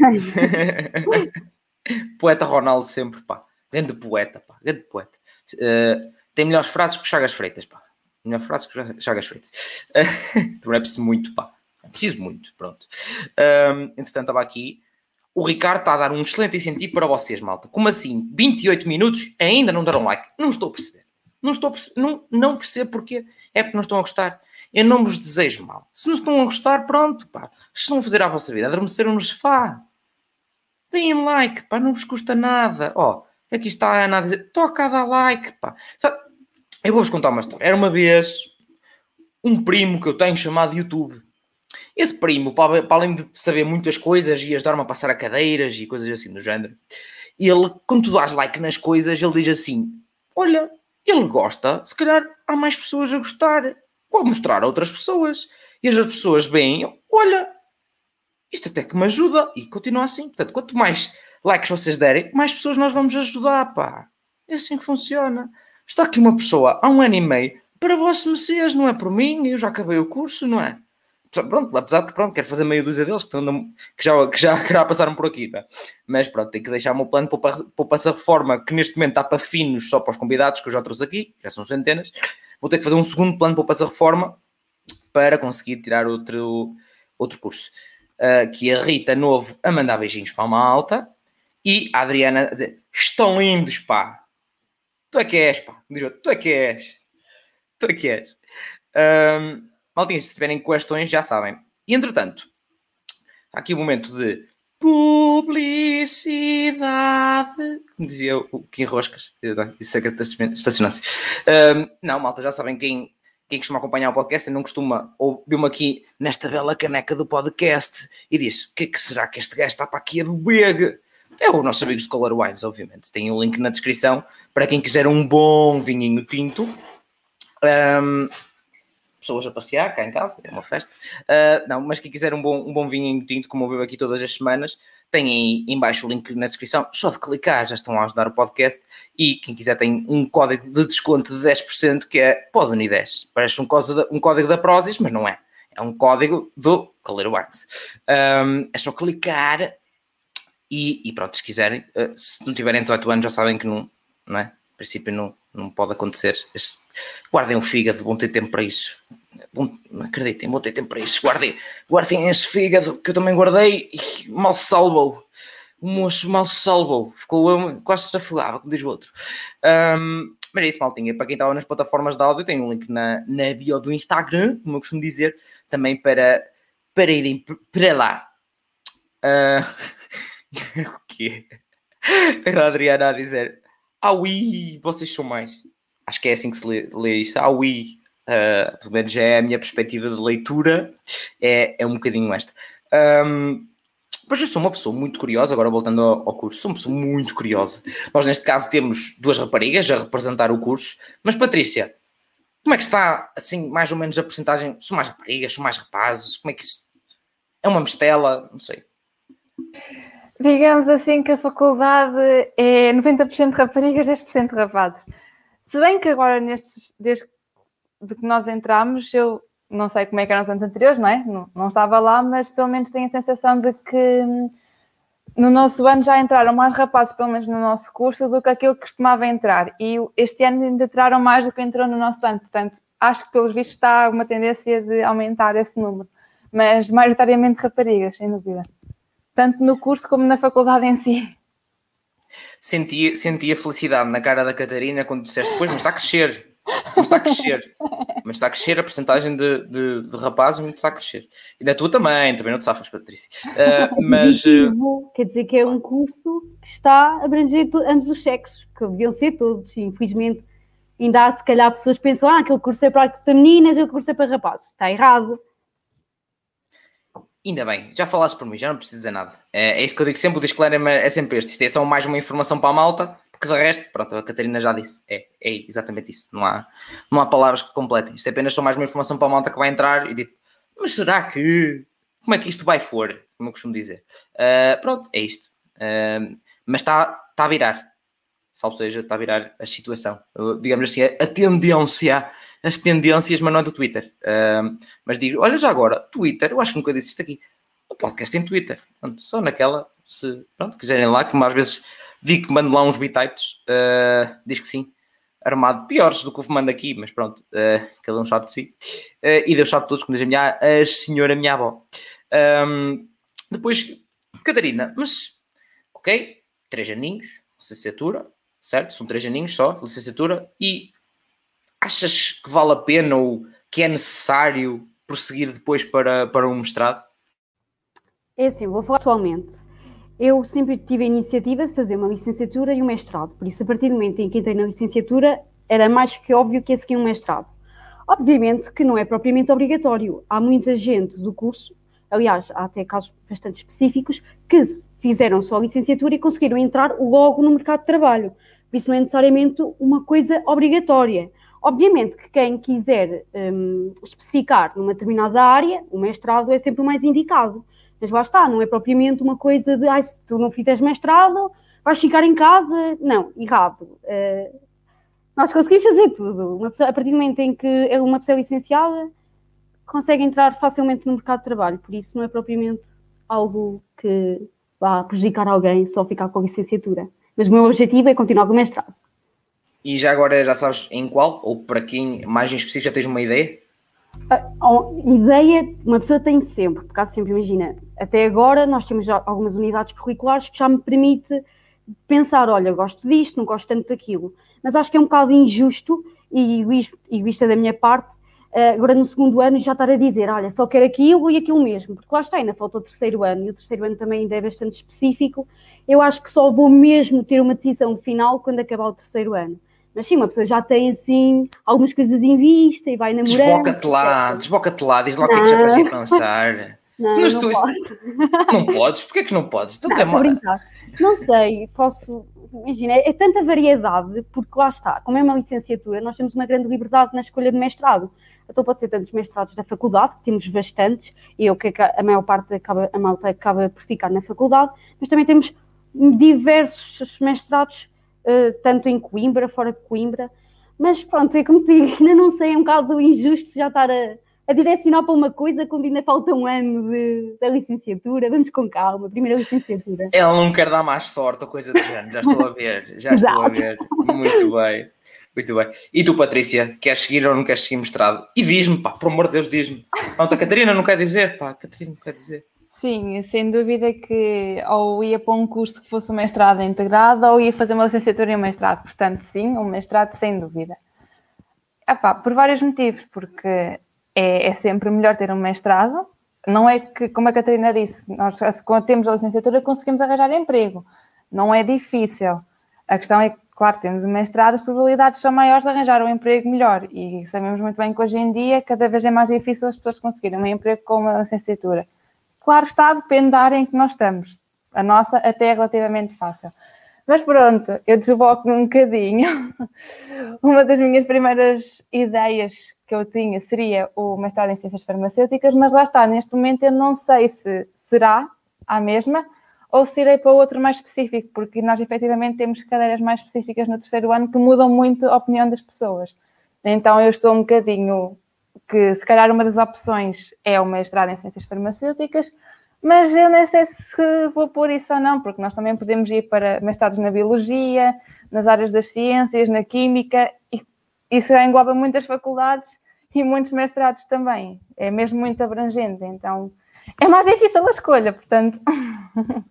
poeta Ronaldo sempre, pá. Grande poeta, pá. Grande poeta. Uh, tem melhores frases que o Chagas Freitas, pá. Melhor frase que Chagas Freitas. Uh, também é muito, pá. É preciso muito, pronto. Um, entretanto, estava aqui. O Ricardo está a dar um excelente incentivo para vocês, malta. Como assim? 28 minutos ainda não deram like? Não estou a perceber. Não estou a perceber. Não, não percebo porquê. É porque não estão a gostar. Eu não vos desejo mal. Se não estão a gostar, pronto, pá. Estão a fazer a vossa vida. Adormeceram no sofá. Deem like, pá. Não vos custa nada. Ó, oh, aqui está a Ana a dizer, toca a dar like, pá. Sabe, eu vou-vos contar uma história. Era uma vez um primo que eu tenho chamado YouTube. Esse primo, para, além de saber muitas coisas e ajudar-me a passar a cadeiras e coisas assim do género, ele, quando tu dás like nas coisas, ele diz assim: Olha, ele gosta, se calhar há mais pessoas a gostar vou mostrar a outras pessoas. E as pessoas veem, olha, isto até que me ajuda. E continua assim. Portanto, quanto mais likes vocês derem, mais pessoas nós vamos ajudar, pá. É assim que funciona. Está aqui uma pessoa há um ano e meio para vós Messias, não é por mim, eu já acabei o curso, não é? Pronto, apesar de que pronto, quero fazer meia dúzia deles que, que, já, que, já, que já passaram por aqui, tá? mas pronto, tenho que deixar o meu plano para, para essa reforma que neste momento está para finos só para os convidados que eu já trouxe aqui, já são centenas, vou ter que fazer um segundo plano para essa reforma para conseguir tirar outro, outro curso. Uh, que a Rita Novo a mandar beijinhos para uma alta e a Adriana a dizer: estão lindos, pá. Tu é que és, pá. Tu é que és. Tu é que és. Um, Maltinha, se tiverem questões, já sabem. E entretanto, há aqui um momento de publicidade, como dizia o Kim Roscas, isso é que estacionasse. Um, não, malta, já sabem quem, quem costuma acompanhar o podcast e não costuma ouvir-me aqui nesta bela caneca do podcast e disse: o que é que será que este gajo está para aqui a beber? É o nosso amigos de Color Wines, obviamente. Tem o um link na descrição para quem quiser um bom vinhinho tinto. Um, pessoas a passear cá em casa, é uma festa. Uh, não, mas quem quiser um bom, um bom vinho tinto, como eu bebo aqui todas as semanas, tem aí embaixo o link na descrição, só de clicar, já estão a ajudar o podcast. E quem quiser tem um código de desconto de 10% que é PODUNI10. Parece um um código da Prozis, mas não é. É um código do Calero Wines. Um, é só clicar e, e, pronto, se quiserem, uh, se não tiverem 18 anos já sabem que não, não é? Em princípio não, não pode acontecer. Guardem o fígado, vão ter tempo para isso. Bom, acreditem, vão ter tempo para isso. Guardem, guardem esse fígado que eu também guardei e mal salvou. O moço mal salvou. Ficou quase se afogava, como diz o outro. Um, mas é isso, maltinha. Para quem estava nas plataformas de áudio, tem um link na, na bio do Instagram, como eu costumo dizer, também para, para irem para lá. Uh, o quê? A Adriana a dizer Aui, vocês são mais. Acho que é assim que se lê, lê isso. Aui, uh, pelo menos é a minha perspectiva de leitura, é, é um bocadinho esta. Um, Pois eu sou uma pessoa muito curiosa, agora voltando ao, ao, curso, sou uma pessoa muito curiosa. Nós, neste caso, temos duas raparigas a representar o curso, mas Patrícia, como é que está, assim, mais ou menos a porcentagem? São mais raparigas, são mais rapazes? Como é que isso. É uma mistela? Não sei. Digamos assim que a faculdade é 90% raparigas, 10% rapazes. Se bem que agora, nestes, desde de que nós entramos, eu não sei como é que eram os anos anteriores, não é? Não, não estava lá, mas pelo menos tenho a sensação de que hum, no nosso ano já entraram mais rapazes, pelo menos no nosso curso, do que aquilo que costumava entrar. E este ano ainda entraram mais do que entrou no nosso ano. Portanto, acho que pelos vistos está uma tendência de aumentar esse número. Mas maioritariamente raparigas, sem dúvida tanto no curso como na faculdade em si. Senti, senti a felicidade na cara da Catarina quando disseste, pois, mas está a crescer, mas está a crescer, mas está a crescer a porcentagem de, de, de rapazes, muito está a crescer. E da tua também, também não te safas, Patrícia. Uh, mas. Uh... Quer dizer que é um curso que está a abranger ambos os sexos, que deviam ser todos, infelizmente. Ainda há, se calhar, pessoas que pensam, ah, aquele curso é para meninas, aquele curso é para rapazes. Está errado. Ainda bem, já falaste por mim, já não preciso dizer nada. É, é isso que eu digo sempre, o disclaimer é sempre este. Isto é só mais uma informação para a malta, porque de resto, pronto, a Catarina já disse. É, é exatamente isso. Não há, não há palavras que completem. Isto é apenas só mais uma informação para a malta que vai entrar e tipo, mas será que. Como é que isto vai for? Como eu costumo dizer. Uh, pronto, é isto. Uh, mas está, está a virar. Salvo seja, está a virar a situação. Uh, digamos assim, a, a tendência as tendências, mas não é do Twitter. Uh, mas digo, olha já agora, Twitter, eu acho que nunca disse isto aqui. O podcast tem Twitter. Pronto, só naquela, se pronto, quiserem lá, que às vezes digo que mando lá uns bitites, uh, diz que sim. Armado, piores do que o mando aqui, mas pronto, uh, cada um sabe de si. Uh, e Deus sabe de todos, como diz a minha a senhora, minha avó. Um, depois, Catarina, mas, ok, três aninhos, licenciatura, certo? São três aninhos só, licenciatura, e achas que vale a pena ou que é necessário prosseguir depois para, para um mestrado? É assim, vou falar pessoalmente. Eu sempre tive a iniciativa de fazer uma licenciatura e um mestrado, por isso, a partir do momento em que entrei na licenciatura, era mais que óbvio que ia seguir um mestrado. Obviamente que não é propriamente obrigatório. Há muita gente do curso, aliás, há até casos bastante específicos, que fizeram só a licenciatura e conseguiram entrar logo no mercado de trabalho. Por isso não é necessariamente uma coisa obrigatória. Obviamente que quem quiser um, especificar numa determinada área, o mestrado é sempre o mais indicado. Mas lá está, não é propriamente uma coisa de, ah, se tu não fizeres mestrado, vais ficar em casa. Não, errado. Uh, nós conseguimos fazer tudo. Pessoa, a partir do momento em que é uma pessoa licenciada, consegue entrar facilmente no mercado de trabalho. Por isso não é propriamente algo que vá prejudicar alguém só ficar com a licenciatura. Mas o meu objetivo é continuar com o mestrado. E já agora já sabes em qual? Ou para quem mais em específico já tens uma ideia? A, ideia uma pessoa tem sempre, porque há sempre, imagina, até agora nós temos algumas unidades curriculares que já me permite pensar, olha, gosto disto, não gosto tanto daquilo. Mas acho que é um bocado injusto e egoísta da minha parte agora no segundo ano já estar a dizer, olha, só quero aquilo e aquilo mesmo, porque lá está, ainda falta o terceiro ano, e o terceiro ano também ainda é bastante específico, eu acho que só vou mesmo ter uma decisão final quando acabar o terceiro ano. Mas sim, uma pessoa já tem assim algumas coisas em vista e vai namorando. Desboca-te lá, desboca-te lá, diz lá o que é que já estás a pensar. Não, não, não, estou... posso. não podes? Porquê que não podes? Então Não, brincar. Não sei, posso. Imagina, é tanta variedade, porque lá está, como é uma licenciatura, nós temos uma grande liberdade na escolha de mestrado. Então pode ser tantos mestrados da faculdade, que temos bastantes, e eu que a maior parte acaba, a malta acaba por ficar na faculdade, mas também temos diversos mestrados, tanto em Coimbra, fora de Coimbra. Mas pronto, é como te digo, ainda não sei, é um bocado injusto já estar a, a direcionar para uma coisa quando ainda falta um ano de, da licenciatura. Vamos com calma, primeira licenciatura. Ela não quer dar mais sorte ou coisa do género, já estou a ver, já estou a ver. Muito bem, muito bem. E tu, Patrícia, queres seguir ou não queres seguir mestrado? E diz-me, pá, por amor de Deus, diz-me. Pronto, a Catarina não quer dizer, pá, a Catarina não quer dizer. Sim, sem dúvida que ou ia para um curso que fosse um mestrado integrado ou ia fazer uma licenciatura e um mestrado. Portanto, sim, um mestrado sem dúvida. Epá, por vários motivos, porque é, é, sempre melhor ter um mestrado. Não é que, como a Catarina disse, nós quando temos a licenciatura conseguimos arranjar emprego. Não é difícil. A questão é que, claro, temos um mestrado, as probabilidades são maiores de arranjar um emprego melhor. E sabemos muito bem que hoje em dia cada vez é mais difícil as pessoas conseguirem um emprego com uma licenciatura. Claro está, depende da área em que nós estamos. A nossa até é relativamente fácil. Mas pronto, eu desboco um bocadinho. Uma das minhas primeiras ideias que eu tinha seria o mestrado em Ciências Farmacêuticas, mas lá está, neste momento eu não sei se será a mesma ou se irei para outro mais específico, porque nós efetivamente temos cadeiras mais específicas no terceiro ano que mudam muito a opinião das pessoas. Então eu estou um bocadinho que se calhar uma das opções é o mestrado em Ciências Farmacêuticas, mas eu nem sei se vou pôr isso ou não, porque nós também podemos ir para mestrados na Biologia, nas áreas das Ciências, na Química, e isso engloba muitas faculdades e muitos mestrados também. É mesmo muito abrangente, então é mais difícil a escolha, portanto,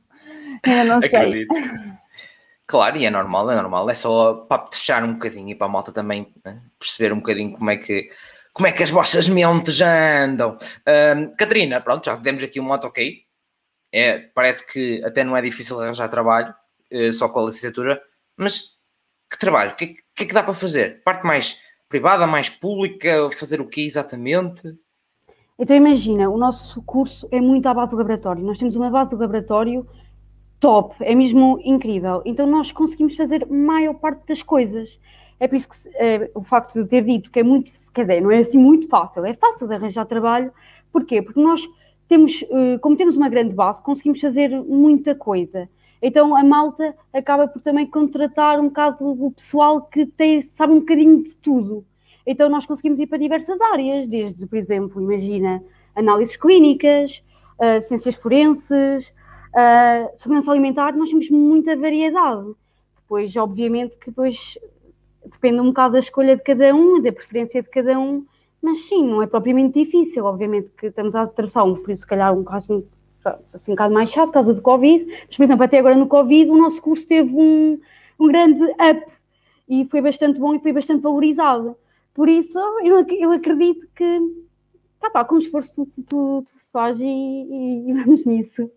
ainda não sei. Claro, e é normal, é normal. É só para deixar um bocadinho e para a malta também né, perceber um bocadinho como é que como é que as vossas mentes andam. Um, Catarina, pronto, já demos aqui um ok. É, parece que até não é difícil arranjar trabalho, uh, só com a licenciatura, mas que trabalho? O que, que, que, é que dá para fazer? Parte mais privada, mais pública? Fazer o quê exatamente? Então imagina, o nosso curso é muito à base do laboratório. Nós temos uma base do laboratório top, é mesmo incrível. Então nós conseguimos fazer maior parte das coisas. É por isso que é, o facto de ter dito que é muito, quer dizer, não é assim muito fácil, é fácil de arranjar trabalho. Porquê? Porque nós temos, eh, como temos uma grande base, conseguimos fazer muita coisa. Então a malta acaba por também contratar um bocado o pessoal que tem, sabe um bocadinho de tudo. Então nós conseguimos ir para diversas áreas, desde, por exemplo, imagina, análises clínicas, uh, ciências forenses, uh, segurança alimentar, nós temos muita variedade. Depois, obviamente, que depois depende um bocado da escolha de cada um, da preferência de cada um, mas sim, não é propriamente difícil. Obviamente que estamos a atravessar um, isso, se calhar, um caso assim, um bocado mais chato, por causa do Covid, mas, por exemplo, até agora no Covid, o nosso curso teve um, um grande up e foi bastante bom e foi bastante valorizado. Por isso, eu, eu acredito que, tá pá, com esforço tu, tu, tu se faz e, e, e vamos nisso.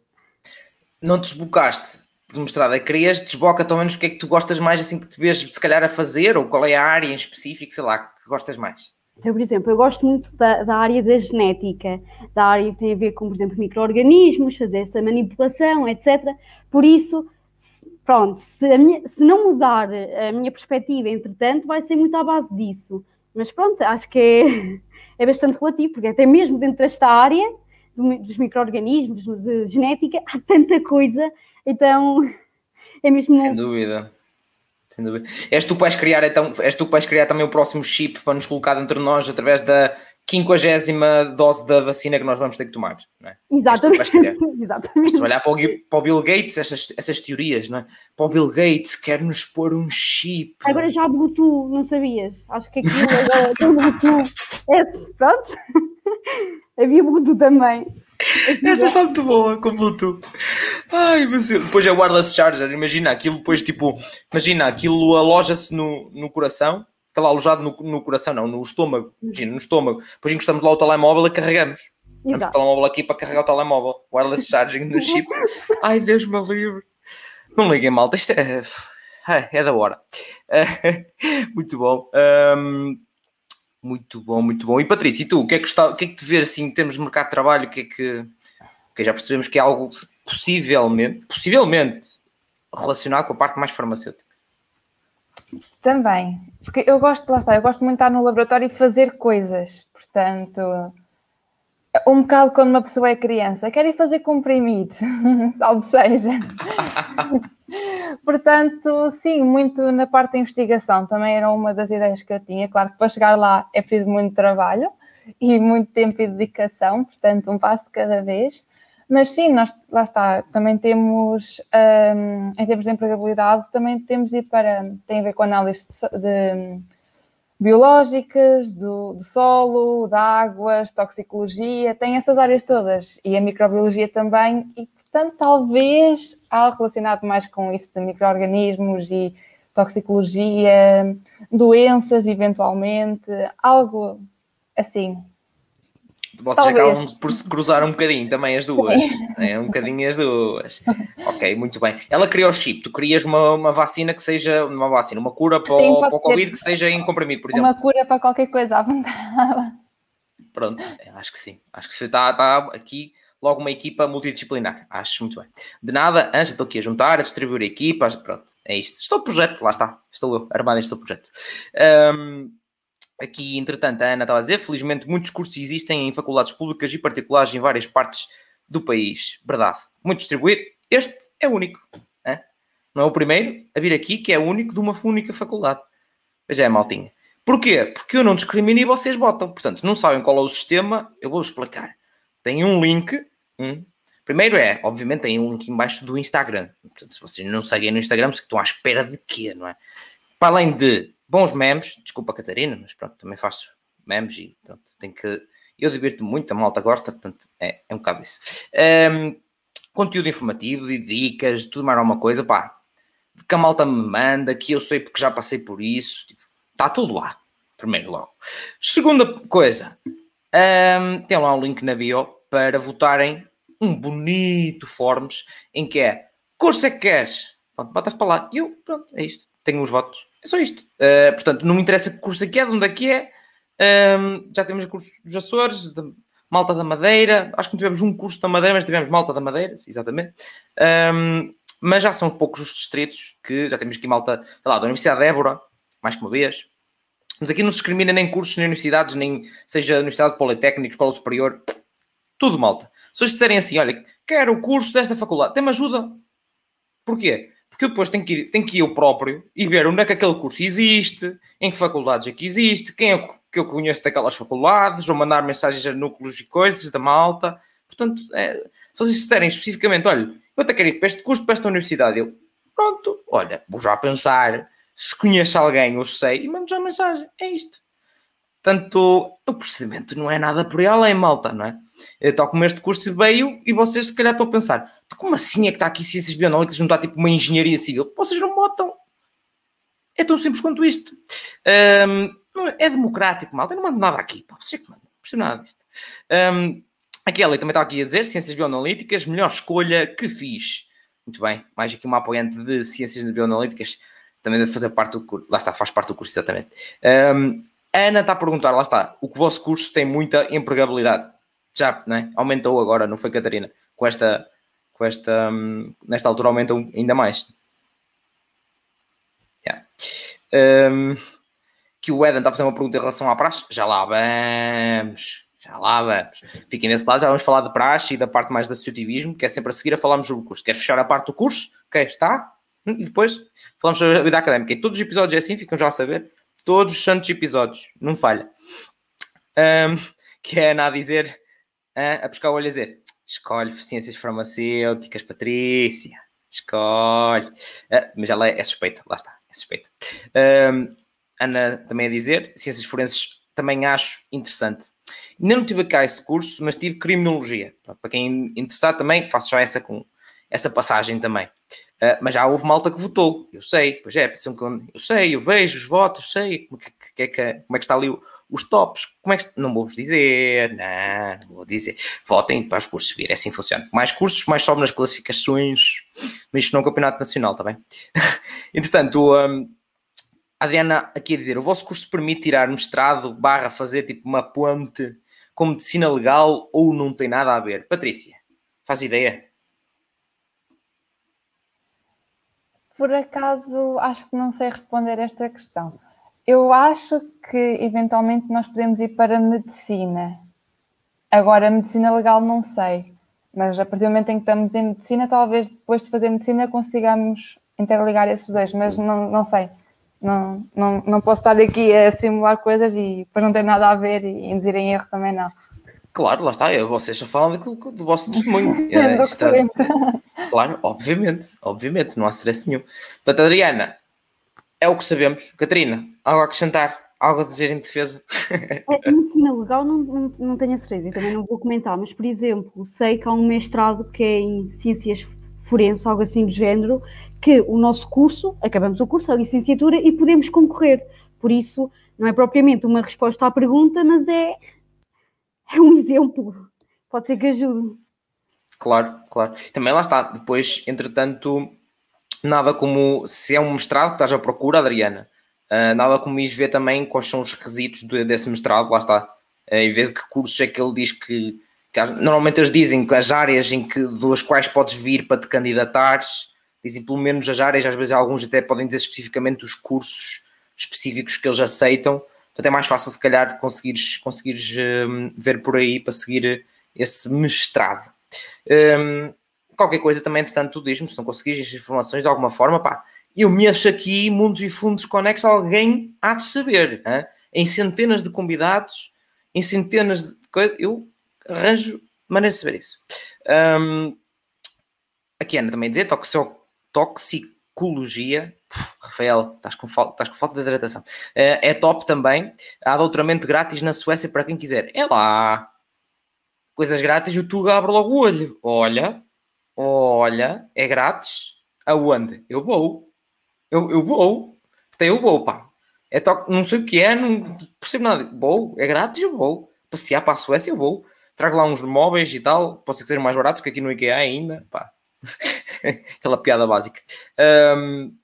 Não te desbocaste de mestrado, querias desboca pelo menos o que é que tu gostas mais assim que te vês se calhar a fazer ou qual é a área em específico, sei lá, que gostas mais? Então, por exemplo, eu gosto muito da, da área da genética, da área que tem a ver com, por exemplo, micro-organismos, fazer essa manipulação, etc. Por isso, pronto, se, minha, se, não mudar a minha perspectiva, entretanto, vai ser muito à base disso. Mas pronto, acho que é, é bastante relativo, porque até mesmo dentro desta área dos micro-organismos, de genética, há tanta coisa então, é mesmo. Sem dúvida. Sem dúvida. És tu que vais criar, então, és tu que vais criar também o próximo chip para nos colocar entre nós através da quinquagésima dose da vacina que nós vamos ter que tomar, não é? Exatamente. Exatamente. Vais olhar para o, para o, Bill Gates, essas, essas teorias, não é? Para o Bill Gates, quer nos pôr um chip. Agora já Bluetooth, não sabias? Acho que aquilo agora tem Bluetooth. É, pronto. Havia Bluetooth também. Essa está muito boa, com Bluetooth. Ai, você... Depois é wireless charger, imagina aquilo, depois tipo, imagina aquilo aloja-se no, no coração, fica lá alojado no, no coração, não, no estômago. Imagina, no estômago. Depois encostamos lá o telemóvel e carregamos. Temos o telemóvel aqui para carregar o telemóvel. Wireless charging no chip. Ai, Deus me livre. Não liguem, malta. Isto é, é da hora. muito bom. Um, muito bom, muito bom. E Patrícia, e tu? O que é que, está, o que, é que te vês assim em termos de mercado de trabalho? O que é que, que já percebemos que é algo possivelmente, possivelmente relacionado com a parte mais farmacêutica? Também, porque eu gosto, lá está, eu gosto muito de estar no laboratório e fazer coisas, portanto, um bocado quando uma pessoa é criança, quer ir fazer comprimidos, salvo seja. Portanto, sim, muito na parte da investigação também era uma das ideias que eu tinha. Claro que para chegar lá é preciso muito trabalho e muito tempo e dedicação, portanto, um passo de cada vez. Mas sim, nós, lá está, também temos, um, em termos de empregabilidade, também temos ir para, tem a ver com análise de, de biológicas, do, do, solo, de águas, toxicologia, tem essas áreas todas e a microbiologia também, e portanto talvez algo relacionado mais com isso de micro-organismos e toxicologia, doenças eventualmente, algo assim. Vocês Talvez. acabam por se cruzar um bocadinho também as duas. É, um bocadinho as duas. Ok, muito bem. Ela criou o chip, tu querias uma, uma vacina que seja uma vacina, uma cura para, Sim, o, para o Covid que seja em comprimido, por exemplo. Uma cura para qualquer coisa à vontade. Pronto, acho que sim. Acho que está, está aqui logo uma equipa multidisciplinar. Acho muito bem. De nada, Anja, estou aqui a juntar, a distribuir equipas. Pronto, é isto. Estou projeto, lá está. Estou eu, armado neste projeto. Um, Aqui, entretanto, a Ana estava a dizer, felizmente muitos cursos existem em faculdades públicas e particulares em várias partes do país. Verdade. Muito distribuído. Este é único. Não é o primeiro a vir aqui, que é único de uma única faculdade. Mas é, maltinha. Porquê? Porque eu não discrimino e vocês botam. Portanto, não sabem qual é o sistema, eu vou explicar. Tem um link. Hum. Primeiro é, obviamente, tem um link embaixo do Instagram. Portanto, se vocês não seguem no Instagram, vocês estão à espera de quê, não é? Para além de bons memes, desculpa Catarina, mas pronto, também faço memes e pronto, tem que. Eu divirto-me muito, a malta gosta, portanto é, é um bocado isso. Um, conteúdo informativo, de dicas, tudo mais alguma coisa, pá, que a malta me manda, que eu sei porque já passei por isso, tipo, está tudo lá, primeiro logo. Segunda coisa, um, tem lá um link na bio para votarem um bonito forms em que é curso é que queres? Pronto, botas para lá. E eu, pronto, é isto. Tenho os votos. É só isto. Uh, portanto, não me interessa que curso é que é, de onde é que é. Um, já temos cursos dos Açores, de Malta da Madeira. Acho que não tivemos um curso da Madeira, mas tivemos Malta da Madeira, exatamente. Um, mas já são poucos os distritos que já temos aqui Malta, sei lá, da Universidade de Évora, mais que uma vez. Mas aqui não se discrimina nem cursos, nem universidades, nem seja Universidade Politécnica, Escola Superior, tudo Malta. Se eles disserem assim, olha, quero o curso desta faculdade, tem-me ajuda. Porquê? Porque depois tenho que, ir, tenho que ir eu próprio e ver onde é que aquele curso existe, em que faculdades é que existe, quem é que eu conheço daquelas faculdades, ou mandar mensagens a núcleos e coisas da malta. Portanto, é, se vocês disserem especificamente, olha, eu até quero ir para este curso, para esta universidade, eu, pronto, olha, vou já pensar se conheço alguém ou sei, e mando já mensagem, é isto. Portanto, o procedimento não é nada por aí além, malta, não é? Tal como este curso veio e vocês se calhar estão a pensar, como assim é que está aqui ciências bioanalíticas, não está tipo uma engenharia civil? Vocês não botam. É tão simples quanto isto. Um, é democrático, malta. Eu não mando nada aqui. Pá, vocês que mandam. Não percebo nada disto. Um, a Kelly também está aqui a dizer, ciências bioanalíticas, melhor escolha que fiz. Muito bem. Mais aqui uma apoiante de ciências bioanalíticas. Também deve fazer parte do curso. Lá está, faz parte do curso, exatamente. Um, Ana está a perguntar, lá está, o que vosso curso tem muita empregabilidade. Já, né? Aumentou agora, não foi, Catarina? Com esta, com esta, um, nesta altura aumentou ainda mais. Yeah. Um, que o Eden está a fazer uma pergunta em relação à praxe. Já lá vamos. Já lá vamos. Fiquem desse lado, já vamos falar de praxe e da parte mais de associativismo, que é sempre a seguir a falarmos sobre o curso. Quer fechar a parte do curso? Ok, está. E depois falamos sobre a vida académica. E todos os episódios é assim, ficam já a saber todos os santos episódios, não falha. Um, que é nada a dizer, uh, a pescar o olho a dizer: escolhe ciências farmacêuticas, Patrícia, escolhe. Uh, mas ela é, é, suspeita, lá está, é suspeita. Um, Ana também a dizer: ciências forenses também acho interessante. Ainda não tive cá esse curso, mas tive criminologia. Para quem interessar também, faço já essa com essa passagem também. Uh, mas já houve malta que votou, eu sei, pois é, eu sei, eu vejo os votos, sei como, que, que, é que, como é que está ali o, os tops, como é que, não vou-vos dizer, não, não vou dizer, votem para os cursos subir, é assim que funciona. Mais cursos, mais sobe nas classificações, mas isto não é um campeonato nacional, está bem? Entretanto, um, Adriana aqui a dizer, o vosso curso permite tirar mestrado barra fazer tipo uma ponte com medicina legal ou não tem nada a ver? Patrícia, faz ideia? Por acaso, acho que não sei responder esta questão. Eu acho que eventualmente nós podemos ir para medicina. Agora, medicina legal não sei, mas a partir do momento em que estamos em medicina, talvez depois de fazer medicina consigamos interligar esses dois, mas não, não sei. Não, não, não posso estar aqui a simular coisas e depois não ter nada a ver e induzir em erro também não. Claro, lá está, vocês só falam daquilo, do vosso testemunho. é, está... Claro, obviamente, obviamente, não há stress nenhum. Portanto, Adriana, é o que sabemos. Catarina, algo a acrescentar? Algo a dizer em defesa? A medicina legal não, não, não tenho a certeza e também não vou comentar, mas, por exemplo, sei que há um mestrado que é em ciências forenses, algo assim do género, que o nosso curso, acabamos o curso, a licenciatura, e podemos concorrer. Por isso, não é propriamente uma resposta à pergunta, mas é é um exemplo. Pode ser que ajude. Claro, claro. Também lá está. Depois, entretanto, nada como se é um mestrado que estás à procura, Adriana, uh, nada como ir ver também quais são os requisitos desse mestrado, lá está. Uh, e ver que cursos é que ele diz que, que normalmente eles dizem que as áreas em que das quais podes vir para te candidatares, dizem pelo menos as áreas, às vezes alguns até podem dizer especificamente os cursos específicos que eles aceitam Portanto, é mais fácil, se calhar, conseguires, conseguires um, ver por aí para seguir esse mestrado. Um, qualquer coisa também, entretanto, tu diz-me, se não conseguires as informações de alguma forma, pá, eu me acho aqui, Mundos e Fundos Conecta, alguém há de saber. Hein? Em centenas de convidados, em centenas de coisas, eu arranjo maneira de saber isso. Um, aqui Ana também dizer, toxicologia Rafael, estás com, falta, estás com falta de hidratação. Uh, é top também. Há doutoramento grátis na Suécia para quem quiser. É lá. Coisas grátis, o Tuga abre logo o olho. Olha, olha, é grátis. Aonde? Eu vou. Eu, eu vou. Até eu vou, pá. É. Não sei o que é, não percebo nada. Vou, é grátis, eu vou. Passear para a Suécia, eu vou. Trago lá uns móveis e tal. Pode ser que sejam mais baratos que aqui no IKEA ainda. Pá. Aquela piada básica. Um,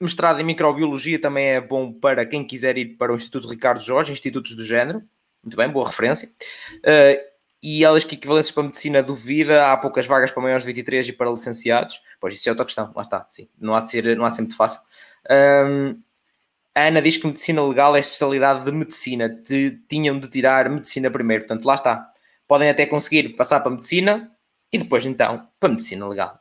Mestrado em Microbiologia também é bom para quem quiser ir para o Instituto Ricardo Jorge, Institutos do Género. Muito bem, boa referência. Uh, e elas que equivalências para medicina duvida, há poucas vagas para maiores de 23 e para licenciados. Pois isso é outra questão, lá está, sim. Não há de ser, não há de ser muito fácil. Um, a Ana diz que medicina legal é especialidade de medicina. De, tinham de tirar medicina primeiro, portanto, lá está. Podem até conseguir passar para medicina e depois, então, para medicina legal.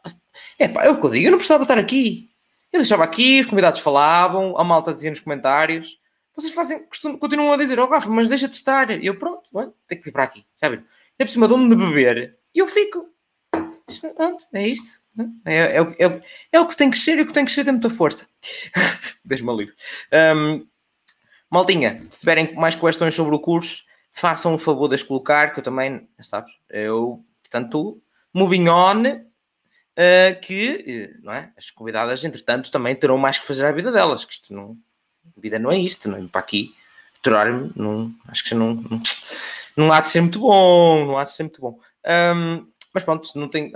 É pá, é o que eu digo, eu não precisava estar aqui. Eu deixava aqui, os convidados falavam, a malta dizia nos comentários. Vocês fazem, continuam a dizer, oh Rafa, mas deixa de estar. E eu, pronto, olha, tenho que vir para aqui. Já viram? É por cima de beber e eu fico. Isto, é isto. É, é, é, é, o que tem que ser e o que tem que ser tem muita força. Deixa-me livre. Um, maltinha, se tiverem mais questões sobre o curso, façam o favor de as colocar, que eu também, sabes, eu, portanto, moving on, uh, que não é? as convidadas, entretanto, também terão mais que fazer à vida delas, que isto não, a vida não é isto, não é para aqui, aturar-me, acho que não, não, não, há de ser muito bom, não há de ser muito bom. Um, mas pronto, não tem.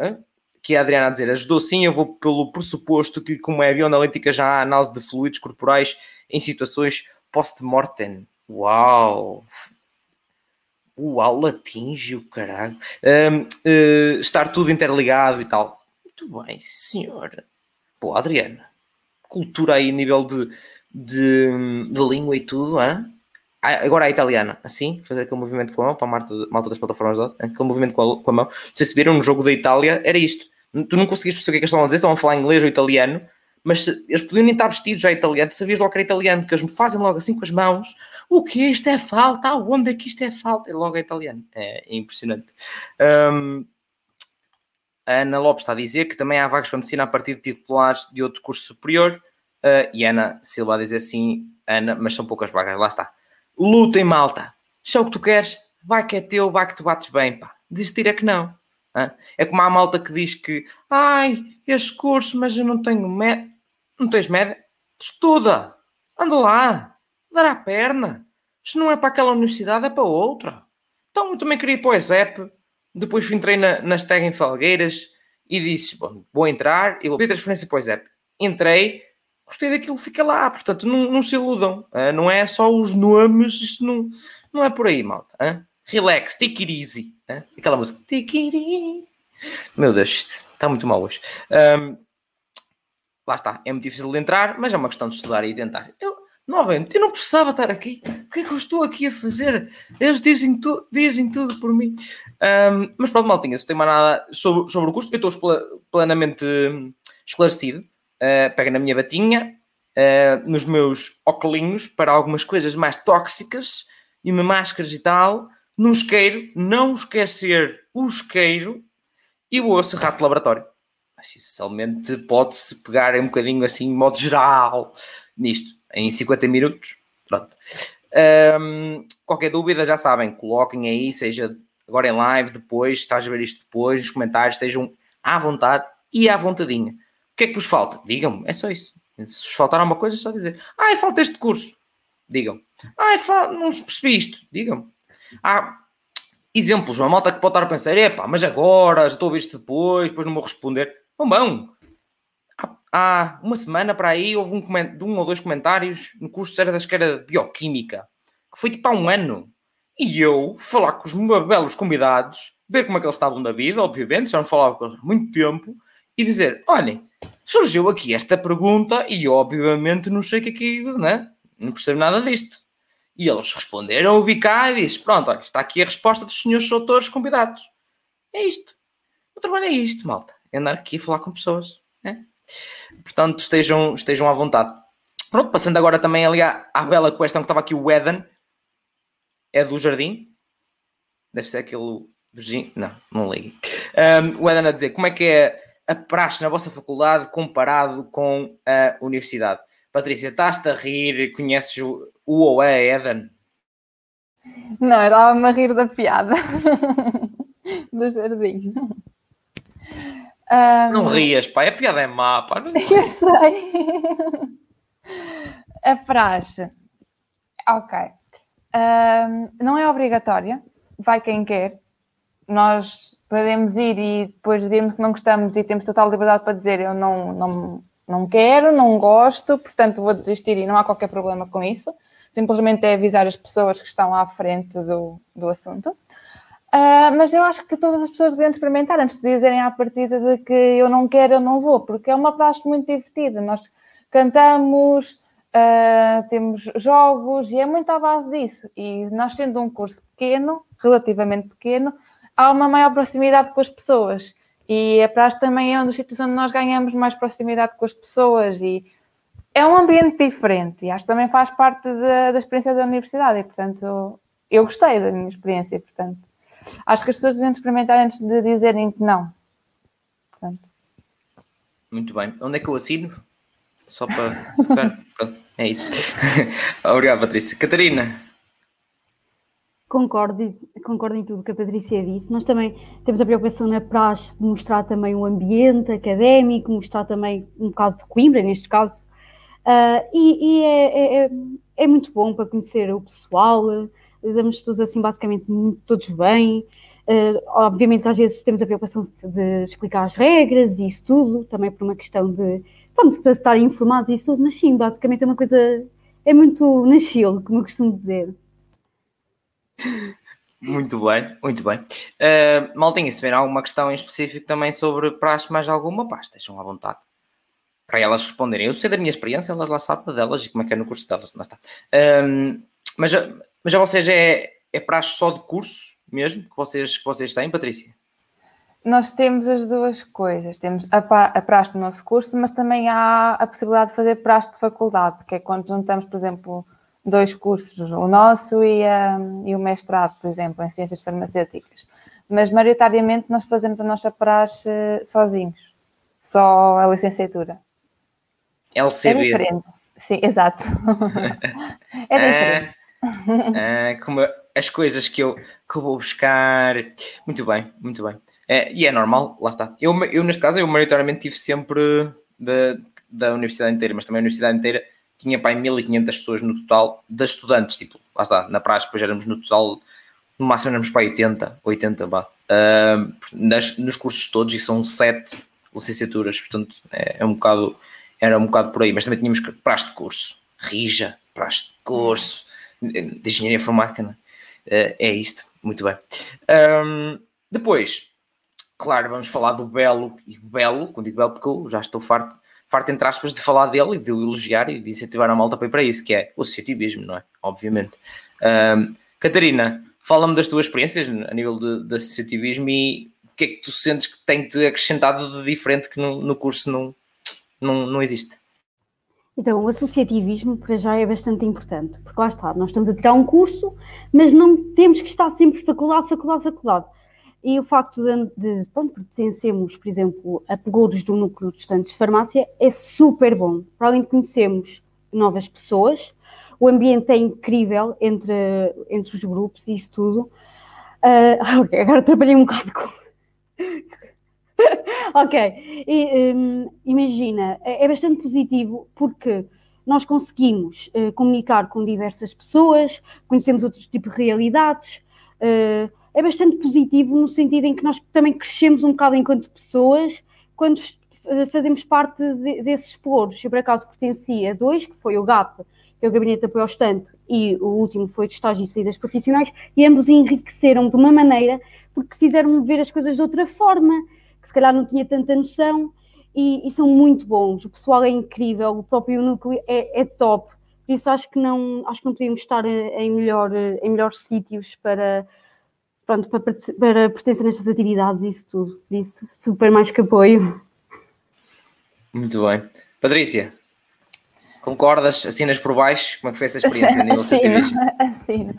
que a Adriana a dizer, ajudou sim, eu vou pelo pressuposto que, como é bioanalítica, já há análise de fluidos corporais em situações post-mortem. Uau! Uau, latíngio, caralho. Um, uh, eh, estar tudo interligado e tal. Muito bem, senhor. Pô, Adriana, cultura aí, nível de, de, de língua e tudo, hein? Ah, agora a italiana, assim, fazer aquele movimento com a mão, para a malta, malta das plataformas, aquele movimento com a, com a mão. Se viram no jogo da Itália, era isto. Tu não conseguias perceber o que é que estavam a dizer, estavam a falar inglês ou italiano, mas eles podiam nem estar vestidos já italiano, sabias logo que era italiano, porque eles me fazem logo assim com as mãos. O que Isto é falta? Aonde é que isto é falta? É logo italiano. É, é impressionante. Um, a Ana Lopes está a dizer que também há vagas para medicina a partir de titulares de outro curso superior. Uh, e Ana Silva a dizer sim, Ana, mas são poucas vagas, lá está. Luta em malta. Se é o que tu queres, vai que é teu, vai que tu bates bem, pá. Desistir é que não. É como a malta que diz que ai, este curso, mas eu não tenho média. Não tens média? Estuda! Anda lá! Dará a perna! Se não é para aquela universidade, é para outra. Então eu também queria ir para o ESEP, depois entrei na, na Steg em Falgueiras e disse: Bom, vou entrar, eu ter transferência para o ESEP. Entrei, gostei daquilo, fica lá. Portanto, não, não se iludam. Não é só os nomes, isto não, não é por aí, malta. Relax, take it easy. Aquela música, take it easy. Meu Deus, está muito mal hoje. Um, lá está, é muito difícil de entrar, mas é uma questão de estudar e tentar. Eu, novamente, eu não precisava estar aqui. O que é que eu estou aqui a fazer? Eles dizem, tu, dizem tudo por mim. Um, mas pronto, maltinha, se tem mais nada sobre, sobre o curso, eu estou plenamente esclarecido. Uh, pega na minha batinha, uh, nos meus óculos para algumas coisas mais tóxicas e me máscaras e tal. Num isqueiro, não esquecer o isqueiro e o osso rato de laboratório. Mas pode-se pegar um bocadinho assim, em modo geral, nisto, em 50 minutos. Pronto. Um, qualquer dúvida, já sabem, coloquem aí, seja agora em live, depois, estás a ver isto depois, nos comentários, estejam à vontade e à vontadinha. O que é que vos falta? Digam-me, é só isso. Se vos faltar alguma coisa, é só dizer. Ah, falta este curso. Digam. Ah, não percebi isto. Digam. Há exemplos, uma malta que pode estar a pensar, epá, mas agora, já estou a ouvir isto depois, depois não vou responder. Bom, bom. Há uma semana para aí houve um, um ou dois comentários no curso de das que era de Bioquímica, que foi tipo há um ano. E eu falar com os meus belos convidados, ver como é que eles estavam da vida, obviamente, já não falava com eles há muito tempo, e dizer: olhem, surgiu aqui esta pergunta e obviamente não sei que é que né? não percebo nada disto. E eles responderam, o Bicá e disse: Pronto, olha, está aqui a resposta dos senhores doutores convidados. É isto. O trabalho é isto, malta. É andar aqui a falar com pessoas. É? Portanto, estejam, estejam à vontade. Pronto, passando agora também ali à, à bela questão que estava aqui o Eden. É do Jardim? Deve ser aquele. Não, não ligue. Um, o Eden a dizer como é que é a praxe na vossa faculdade comparado com a universidade. Patrícia, estás-te a rir? Conheces o, o Oé Eden? Não, estava-me a rir da piada do jardim. Um... Não rias, pá, a piada é má, pá. Não... Eu sei. A praxe. Ok. Um, não é obrigatória, vai quem quer. Nós podemos ir e depois dirmos que não gostamos e temos total liberdade para dizer eu não, não, não quero, não gosto, portanto vou desistir e não há qualquer problema com isso. Simplesmente é avisar as pessoas que estão à frente do, do assunto. Uh, mas eu acho que todas as pessoas devem experimentar antes de dizerem à partida de que eu não quero, eu não vou, porque é uma praxe muito divertida. Nós cantamos, uh, temos jogos e é muito à base disso. E nós, sendo um curso pequeno, relativamente pequeno, há uma maior proximidade com as pessoas. E a praxe também é um dos sítios onde nós ganhamos mais proximidade com as pessoas e é um ambiente diferente e acho que também faz parte da, da experiência da universidade e, portanto, eu gostei da minha experiência, portanto, acho que as pessoas devem experimentar antes de dizerem que não. Portanto. Muito bem. Onde é que eu assino? Só para ficar. É isso. Obrigado, Patrícia. Catarina. Concordo, concordo em tudo que a Patrícia disse. Nós também temos a preocupação na praxe de mostrar também o ambiente académico, mostrar também um bocado de Coimbra, neste caso. Uh, e, e é, é, é, é, muito bom para conhecer o pessoal, damos todos assim basicamente todos bem. Uh, obviamente que às vezes temos a preocupação de explicar as regras e isso tudo, também por uma questão de, pronto, para estarem informados e isso tudo, mas sim, basicamente é uma coisa, é muito na como eu costumo dizer. Muito bem, muito bem. Uh, Maltinha, se tiver alguma questão em específico também sobre praxe, mais alguma, pá, deixam à vontade para elas responderem. Eu sei da minha experiência, elas lá sabem delas e como é que é no curso delas, não está. Um, mas, mas a vocês é, é praxe só de curso mesmo que vocês, que vocês têm, Patrícia? Nós temos as duas coisas. Temos a, a praxe do nosso curso, mas também há a possibilidade de fazer praxe de faculdade, que é quando juntamos, por exemplo, dois cursos, o nosso e, um, e o mestrado, por exemplo, em ciências farmacêuticas. Mas, maioritariamente, nós fazemos a nossa praxe sozinhos, só a licenciatura. LCB. É diferente. Sim, exato. é diferente. Ah, como, as coisas que eu, que eu vou buscar. Muito bem, muito bem. É, e é normal, lá está. Eu, eu neste caso, eu maioritariamente tive sempre da, da universidade inteira, mas também a universidade inteira tinha para 1500 pessoas no total das estudantes, tipo, lá está, na praxe depois éramos no total, no máximo éramos para 80, 80, vá, uh, nas, nos cursos todos, e são 7 licenciaturas, portanto, é, é, um bocado, era um bocado por aí, mas também tínhamos praxe de curso, rija, praxe de curso, de engenharia informática, uh, é isto, muito bem. Um, depois, claro, vamos falar do Belo, e Belo, quando digo Belo porque eu já estou farto farto, entre aspas, de falar dele e de o elogiar e de incentivar a malta para isso, que é o associativismo, não é? Obviamente. Um, Catarina, fala-me das tuas experiências a nível de, de associativismo e o que é que tu sentes que tem-te acrescentado de diferente que no, no curso não, não, não existe? Então, o associativismo para já é bastante importante, porque lá está, nós estamos a tirar um curso, mas não temos que estar sempre faculdade, faculdade, faculdade. E o facto de, de pronto, por exemplo, a pelouros do núcleo de estudantes de farmácia é super bom. Para além de conhecermos novas pessoas, o ambiente é incrível entre, entre os grupos e isso tudo. Uh, ok, agora trabalhei um bocado com. ok, e, um, imagina, é, é, bastante positivo porque nós conseguimos uh, comunicar com diversas pessoas, conhecemos outros tipos de realidades. Uh, é bastante positivo no sentido em que nós também crescemos um bocado enquanto pessoas quando eh, fazemos parte de, desses exploros. Eu, por acaso, pertencia a dois, que foi o GAP, que é o Gabinete de Apoio ao Estante, e o último foi de Estágio e Saídas Profissionais, e ambos enriqueceram de uma maneira porque fizeram-me ver as coisas de outra forma, que se calhar não tinha tanta noção, e, e são muito bons. O pessoal é incrível, o próprio núcleo é, é top. Por isso acho que não, acho que não podíamos estar em, melhor, em melhores sítios para pronto, para, para pertencer nestas atividades e isso tudo. Por isso, super mais que apoio. Muito bem. Patrícia, concordas? Assinas por baixo? Como é que foi essa experiência a nível assino, assino.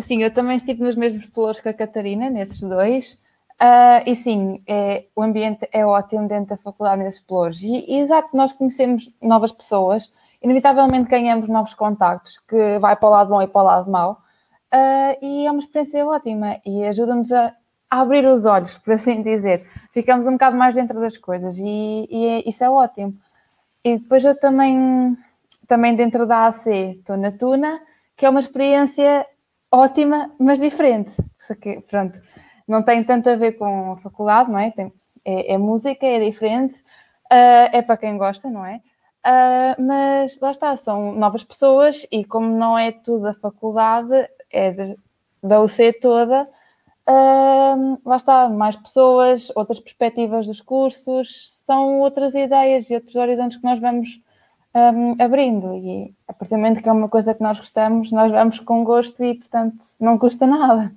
Sim, eu também estive nos mesmos pelouros que a Catarina, nesses dois. Uh, e sim, é, o ambiente é ótimo dentro da faculdade nesses pelouros. E, e, exato, nós conhecemos novas pessoas, inevitavelmente ganhamos novos contactos, que vai para o lado bom e para o lado mau. Uh, e é uma experiência ótima e ajuda-nos a, a, abrir os olhos, por assim dizer. Ficamos um bocado mais dentro das coisas e, e é, isso é ótimo. E depois eu também, também dentro da AC estou na Tuna, que é uma experiência ótima, mas diferente. Que, pronto, não tem tanto a ver com a faculdade, não é? Tem, é, é música, é diferente, uh, é para quem gosta, não é? Uh, mas lá está, são novas pessoas e como não é tudo a faculdade, é de, da UC toda, uh, lá está, mais pessoas, outras perspectivas dos cursos, são outras ideias e outros horizontes que nós vamos um, abrindo. E a partir do momento que é uma coisa que nós gostamos, nós vamos com gosto e, portanto, não custa nada.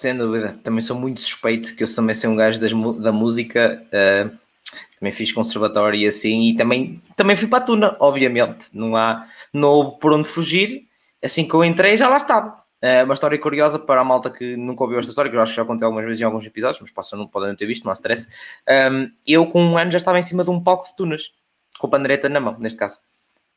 Sem dúvida, também sou muito suspeito que eu também sou um gajo das, da música, uh, também fiz conservatório e assim, e também, também fui para a Tuna, obviamente, não há, não houve por onde fugir, assim que eu entrei já lá estava. É uma história curiosa para a malta que nunca ouviu esta história, que eu acho que já contei algumas vezes em alguns episódios, mas passam, não podem ter visto, não há stress. Um, eu, com um ano, já estava em cima de um palco de tunas, com a pandereta na mão, neste caso,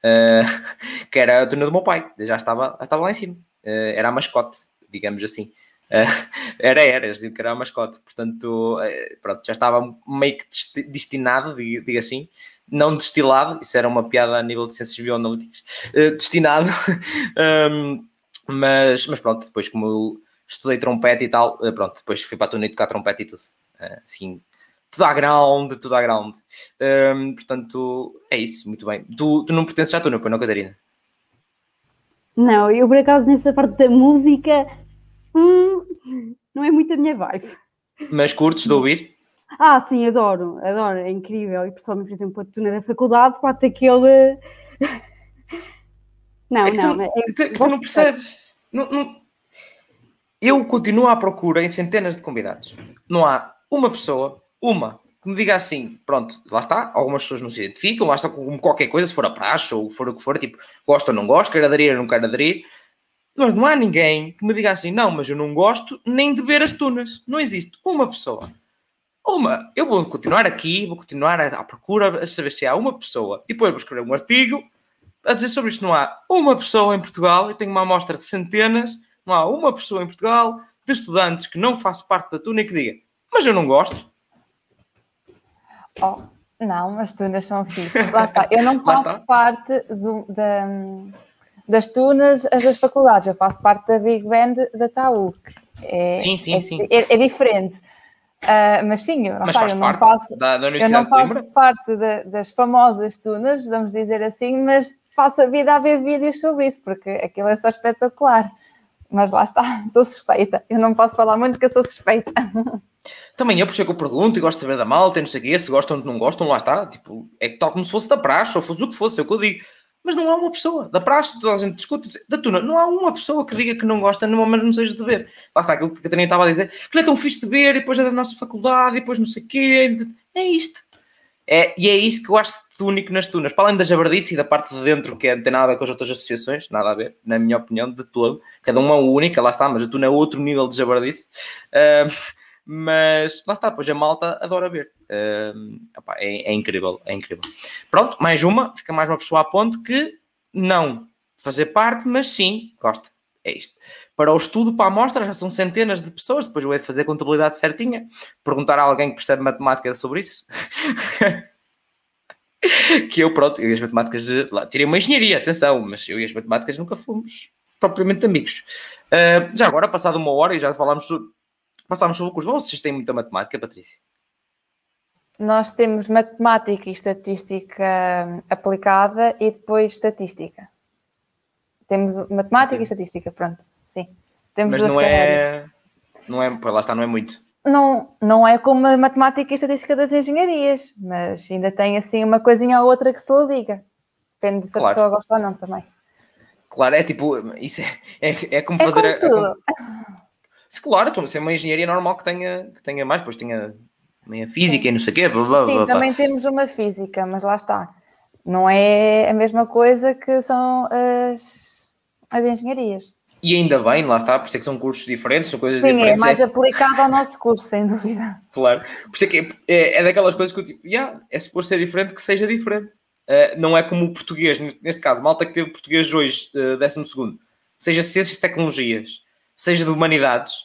uh, que era a tuna do meu pai, já estava, já estava lá em cima, uh, era a mascote, digamos assim. Uh, era, era, assim, que era a mascote, portanto, pronto, já estava meio que destinado, diga, assim, não destilado, isso era uma piada a nível de ciências bioanalíticas, uh, destinado, um, mas, mas pronto, depois como estudei trompete e tal, pronto, depois fui para a tuna tocar trompete e tudo, assim, tudo à ground, tudo à ground, um, portanto, é isso, muito bem. Tu, tu não pertences à tuna, pois não, Catarina? Não, eu por acaso nessa parte da música, hum, não é muito a minha vibe. Mas curtes de ouvir? Ah, sim, adoro, adoro, é incrível. E pessoalmente, por exemplo, a tuna da faculdade bate aquele. Não, é não. Tu, é, que tu não percebes. Não, não... Eu continuo à procura em centenas de convidados. Não há uma pessoa, uma, que me diga assim, pronto, lá está, algumas pessoas não se identificam, lá está com qualquer coisa, se for a praxe ou for o que for, tipo, gosta ou não gosta, quer aderir ou não quer aderir, mas não há ninguém que me diga assim, não, mas eu não gosto nem de ver as tunas. Não existe uma pessoa uma, eu vou continuar aqui, vou continuar à procura, a saber se há uma pessoa, e depois vou escrever um artigo a dizer sobre isto. Não há uma pessoa em Portugal, e tenho uma amostra de centenas, não há uma pessoa em Portugal de estudantes que não faça parte da Tuna e que diga, mas eu não gosto. Oh, não, as tunas são fixas. Lá está. Eu não faço parte do, da, das tunas, as das faculdades. Eu faço parte da Big Band da TAU. É, sim, sim, é, sim. É, é diferente. Uh, mas sim, eu, mas faz eu não faço, da, da eu não faço parte de, das famosas tunas, vamos dizer assim, mas passo a vida a ver vídeos sobre isso, porque aquilo é só espetacular. Mas lá está, sou suspeita. Eu não posso falar muito porque eu sou suspeita. Também eu, por isso que eu pergunto e gosto de saber da malta e não sei o quê, se gostam ou não gostam, lá está. Tipo, é tal como se fosse da praxe ou fosse o que fosse, é o que eu digo. Mas não há uma pessoa da praxe, toda a gente discute, da tuna, não há uma pessoa que diga que não gosta, no momento não seja de ver. Lá está aquilo que a Catarina estava a dizer, que não é tão fixe de ver, e depois é da nossa faculdade, e depois não sei o quê. É isto. É, e é isso que eu acho único nas tunas. Para além da jabardice e da parte de dentro, que é, não tem nada a ver com as outras associações, nada a ver, na minha opinião, de todo. Cada uma é única, lá está, mas a tuna é outro nível de jabardice. Uh, mas lá está, pois a malta adora ver. Uh, opa, é, é, incrível, é incrível. Pronto, mais uma, fica mais uma pessoa a ponto que não fazer parte, mas sim gosta. É isto. Para o estudo, para a amostra, já são centenas de pessoas. Depois eu hei de fazer contabilidade certinha, perguntar a alguém que percebe matemática sobre isso. que eu, pronto, eu e as matemáticas, de, lá, tirei uma engenharia, atenção, mas eu e as matemáticas nunca fomos propriamente amigos. Uh, já agora, passado uma hora, e já falámos Passámos sobre o curso. Vocês têm muita matemática, Patrícia? Nós temos matemática e estatística aplicada e depois estatística. Temos matemática e estatística, pronto. Sim. Temos Mas não é... não é. Pois lá está, não é muito. Não, não é como a matemática e estatística das engenharias, mas ainda tem assim uma coisinha ou outra que se lhe diga. Depende se claro. a pessoa gosta ou não também. Claro, é tipo, isso é, é, é como é fazer. Como a, é como, se claro, então, se é uma engenharia normal que tenha, que tenha mais, depois tenha a física Sim. e não sei o quê. Blá, blá, Sim, blá, também temos uma física, mas lá está. Não é a mesma coisa que são as, as engenharias. E ainda bem, lá está, por isso é que são cursos diferentes, são coisas Sim, é diferentes. Sim, é mais é... aplicado ao nosso curso, sem dúvida. Claro, por isso é que é, é, daquelas coisas que eu tipo, yeah, é suposto ser diferente que seja diferente. Uh, não é como o português, neste caso, malta que teve português hoje, uh, décimo segundo, seja ciências e tecnologias, seja de humanidades,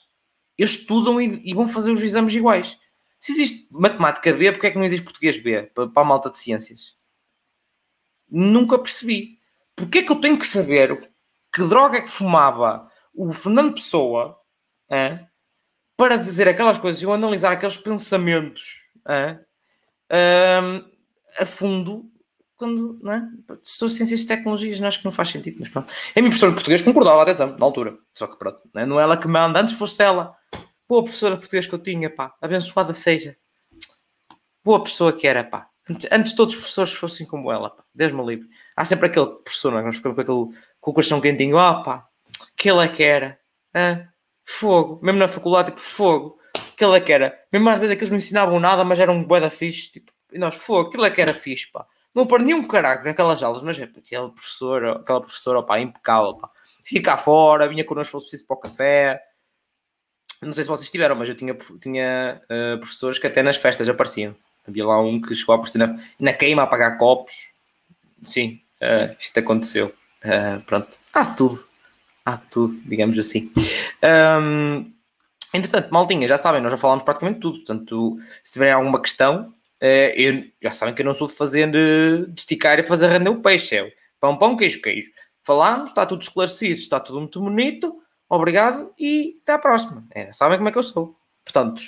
estudam e, e, vão fazer os exames iguais. Se existe matemática B, porque é que não existe português B para, para a malta de ciências? Nunca percebi. Porquê é que eu tenho que saber que droga é que fumava o Fernando Pessoa para dizer aquelas coisas e analisar aqueles pensamentos um, a fundo quando, não é? Sou ciências e tecnologias, não acho que não faz sentido, mas pronto. A minha professora de português concordava, atenção, na altura. Só que pronto, não é, não é ela que manda, antes fosse ela. Boa professora de português que eu tinha, pá, abençoada seja. Boa pessoa que era, pá. Antes, antes todos os professores fossem como ela, pá. Deus me livre. Há sempre aquele professor, não é? Nós ficamos com, aquele, com o coração quentinho, ah, pá, aquele é que era. Ah, fogo. Mesmo na faculdade, tipo, fogo. Aquele é que era. Mesmo às vezes aqueles não ensinavam nada, mas eram um bué da fixe, tipo, e nós, fogo, aquilo é que era fixe, pá não aprendi um caraco naquelas aulas, mas é aquele professor, aquela professora, pá, impecável, pá. Fica cá fora, vinha connosco se fosse preciso para o café. Não sei se vocês tiveram, mas eu tinha, tinha uh, professores que até nas festas apareciam. Havia lá um que chegou a aparecer na, na queima a pagar copos. Sim, uh, isto aconteceu. Uh, pronto, há de tudo. Há de tudo, digamos assim. Um, entretanto, maltinha, já sabem, nós já falámos praticamente tudo. Portanto, se tiverem alguma questão, eu, já sabem que eu não sou de fazer de, de esticar e fazer render o peixe. É pão, pão, queijo, queijo. Falámos, está tudo esclarecido, está tudo muito bonito. Obrigado e até à próxima. É, sabem como é que eu sou. Portanto,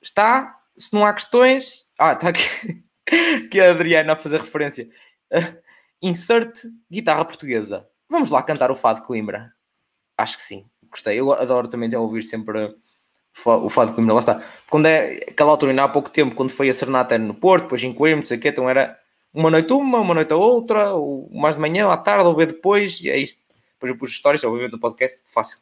está. Se não há questões. Ah, está aqui, aqui a Adriana a fazer referência. Uh, insert guitarra portuguesa. Vamos lá cantar o Fado Coimbra. Acho que sim. Gostei. Eu adoro também ouvir sempre o Fado Coimbra, lá está. Quando é aquela altura, ainda há pouco tempo, quando foi a Serenata no Porto, depois em Coimbra, não sei o quê, então era uma noite uma, uma noite a outra, ou mais de manhã, à tarde, ou ver depois, e é isto. Depois eu pus histórias, vou ver no podcast, fácil.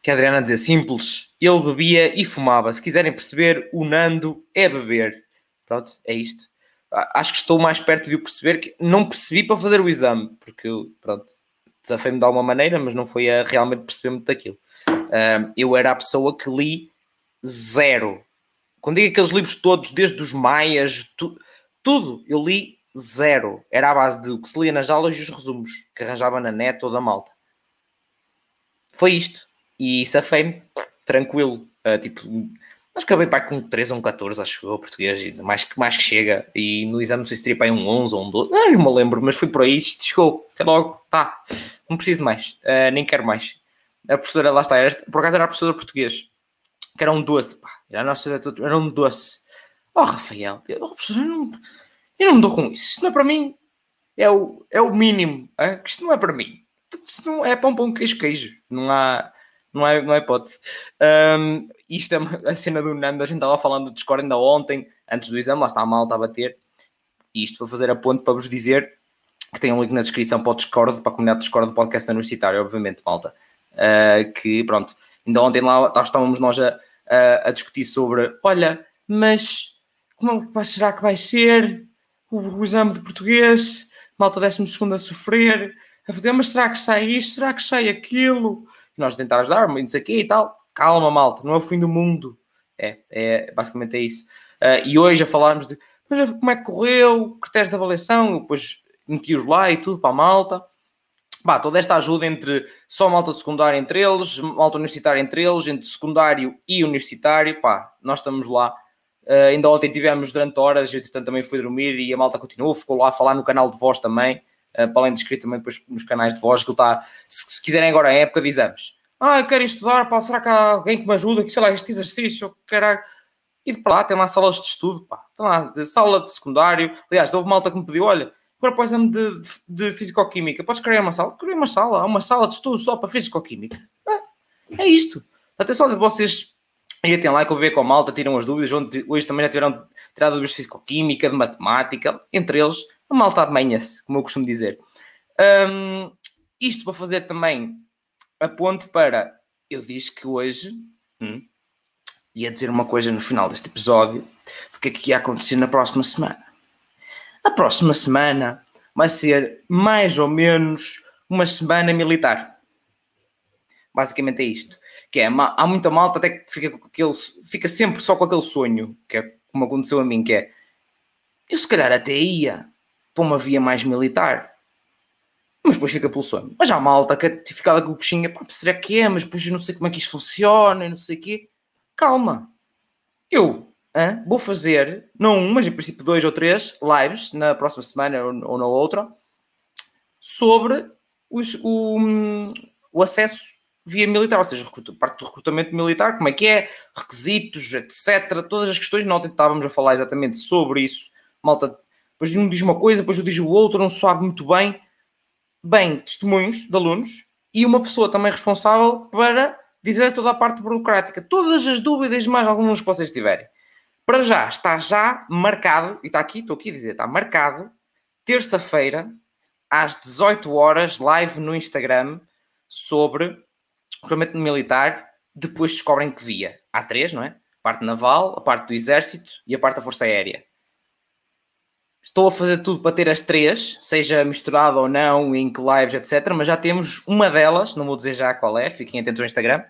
Que a Adriana dizer simples, ele bebia e fumava. Se quiserem perceber, o Nando é beber. Pronto, é isto. Acho que estou mais perto de o perceber, que não percebi para fazer o exame, porque, pronto, desafiei-me de alguma maneira, mas não foi a realmente perceber muito daquilo. Eu era a pessoa que li zero. Quando digo aqueles livros todos, desde os Maias, tu, tudo, eu li zero. Era a base do que se lia nas aulas e os resumos que arranjava na net ou da malta. foi isto. E safei-me tranquilo. Uh, tipo, acho que acabei para com 3 ou um 14, acho eu, português, mais, mais que chega. E no exame não sei se teria para um 11 ou um 12, não, não me lembro, mas fui por aí, chegou, até logo, tá, não preciso mais, uh, nem quero mais. A professora, lá está, era, por acaso era a professora português, que era um doce, pá, era, a nossa, era um doce. Oh, Rafael, eu, oh, professora, eu não, eu não me dou com isso, isto não é para mim, é o, é o mínimo, é? que isto não é para mim. Isto não é pão, pão, queijo, queijo. Não há, não é, não é hipótese. Um, isto é a cena do Nando, a gente estava falando do Discord ainda ontem, antes do exame, lá está a malta a bater. Isto para fazer a ponte para vos dizer que tem um link na descrição para o Discord, para a comunidade Discord do podcast universitário, obviamente, malta. Uh, que pronto, ainda ontem lá, estávamos nós a, a, a, discutir sobre: olha, mas como é será que vai ser o, o exame de português? Malta 12 a sofrer, a fazer, mas será que sai isto? Será que sai aquilo? E nós tentar ajudar, não sei o quê e tal. Calma, malta, não é o fim do mundo. É, é basicamente é isso. Uh, e hoje a falarmos de mas como é que correu, critérios de avaliação, eu depois meti-os lá e tudo para a malta. Bah, toda esta ajuda entre só malta de secundário entre eles, malta universitária entre eles, entre secundário e universitário, pá, nós estamos lá. Uh, ainda ontem tivemos durante horas, eu entretanto também fui dormir e a malta continuou, ficou lá a falar no canal de voz também. Eh, para além de escrito também depois nos canais de voz, que está, se, se, quiserem agora, em época de exames. Ah, eu quero estudar, pá, será que há alguém que me ajuda, que sei lá, este exercício, quero... E de para lá, tem lá salas de estudo, pá, tem lá de sala de secundário. Aliás, houve malta que me pediu, olha, agora para o exame de, de, Fisicoquímica, podes criar uma sala? Criei uma sala, há uma sala de estudo só para Fisicoquímica. Ah, é isto. Atenção de vocês e até lá eu beber com a malta, tiram as dúvidas. Hoje, hoje também já tiveram tirado dúvidas de fisicoquímica, de matemática, entre eles a malta amanha-se, como eu costumo dizer. Um, isto para fazer também a ponte para. Eu disse que hoje hum, ia dizer uma coisa no final deste episódio do que é que ia acontecer na próxima semana. A próxima semana vai ser mais ou menos uma semana militar. Basicamente é isto. Que é, há muita malta até que fica, com aquele, fica sempre só com aquele sonho, que é como aconteceu a mim, que é eu se calhar até ia para uma via mais militar. Mas depois fica pelo sonho. Mas há malta que fica lá com o coxinha, pá, será que é? Mas depois eu não sei como é que isto funciona, não sei o quê. Calma. Eu vou fazer, não um, mas em princípio dois ou três lives na próxima semana ou, na outra sobre os, o, o acesso via militar, ou seja, parte do recrutamento militar, como é que é, requisitos, etc. Todas as questões, não estávamos a falar exatamente sobre isso. Malta depois um diz uma coisa, depois diz o outro, não sabe muito bem. Bem, testemunhos de alunos e uma pessoa também responsável para dizer toda a parte burocrática. Todas as dúvidas, mais algumas que vocês tiverem. Para já, está já marcado, e está aqui, estou aqui a dizer, está marcado, terça-feira, às 18 horas, live no Instagram, sobre recrutamento militar. Depois descobrem que via. Há três, não é? A parte naval, a parte do exército e a parte da força aérea. Estou a fazer tudo para ter as três, seja misturado ou não, em lives, etc. Mas já temos uma delas, não vou dizer já qual é, fiquem atentos ao Instagram.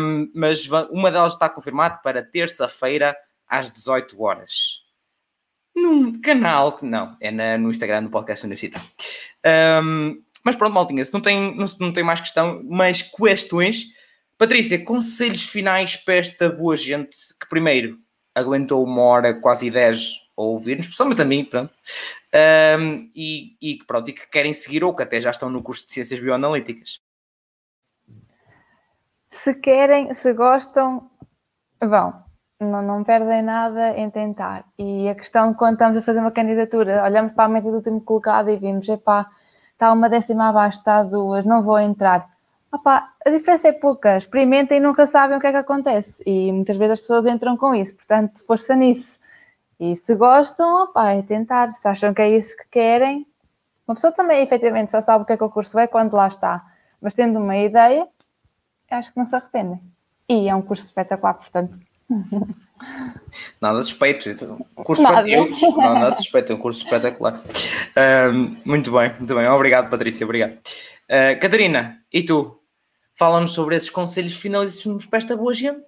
Um, mas uma delas está confirmada para terça-feira às 18 horas. Num canal que não, é na, no Instagram do podcast Universitário. Um, mas pronto, maltinha, se não tem, não, não tem mais questão, mais questões. Patrícia, conselhos finais para esta boa gente que primeiro aguentou uma hora, quase 10 a ouvir-nos, especialmente a mim, pronto, um, e, e, pronto, e que querem seguir ou que até já estão no curso de Ciências Bioanalíticas. Se querem, se gostam, vão. Não, não perdem nada em tentar. E a questão de quando estamos a fazer uma candidatura, olhamos para a meta do último colocado e vimos, epá, está uma décima abaixo, está duas, não vou entrar. Opa, a diferença é pouca, experimentem e nunca sabem o que é que acontece. E muitas vezes as pessoas entram com isso, portanto, força nisso. E se gostam, opa, é tentar. Se acham que é isso que querem, uma pessoa também efetivamente só sabe o que é que o curso é quando lá está. Mas tendo uma ideia, acho que não se arrependem. E é um curso espetacular, portanto. Nada suspeito. Um curso nada. Não, nada suspeito, é um curso espetacular. Uh, muito bem, muito bem. Obrigado, Patrícia, obrigado. Uh, Catarina, e tu? Fala-nos sobre esses conselhos finalíssimos para esta boa gente.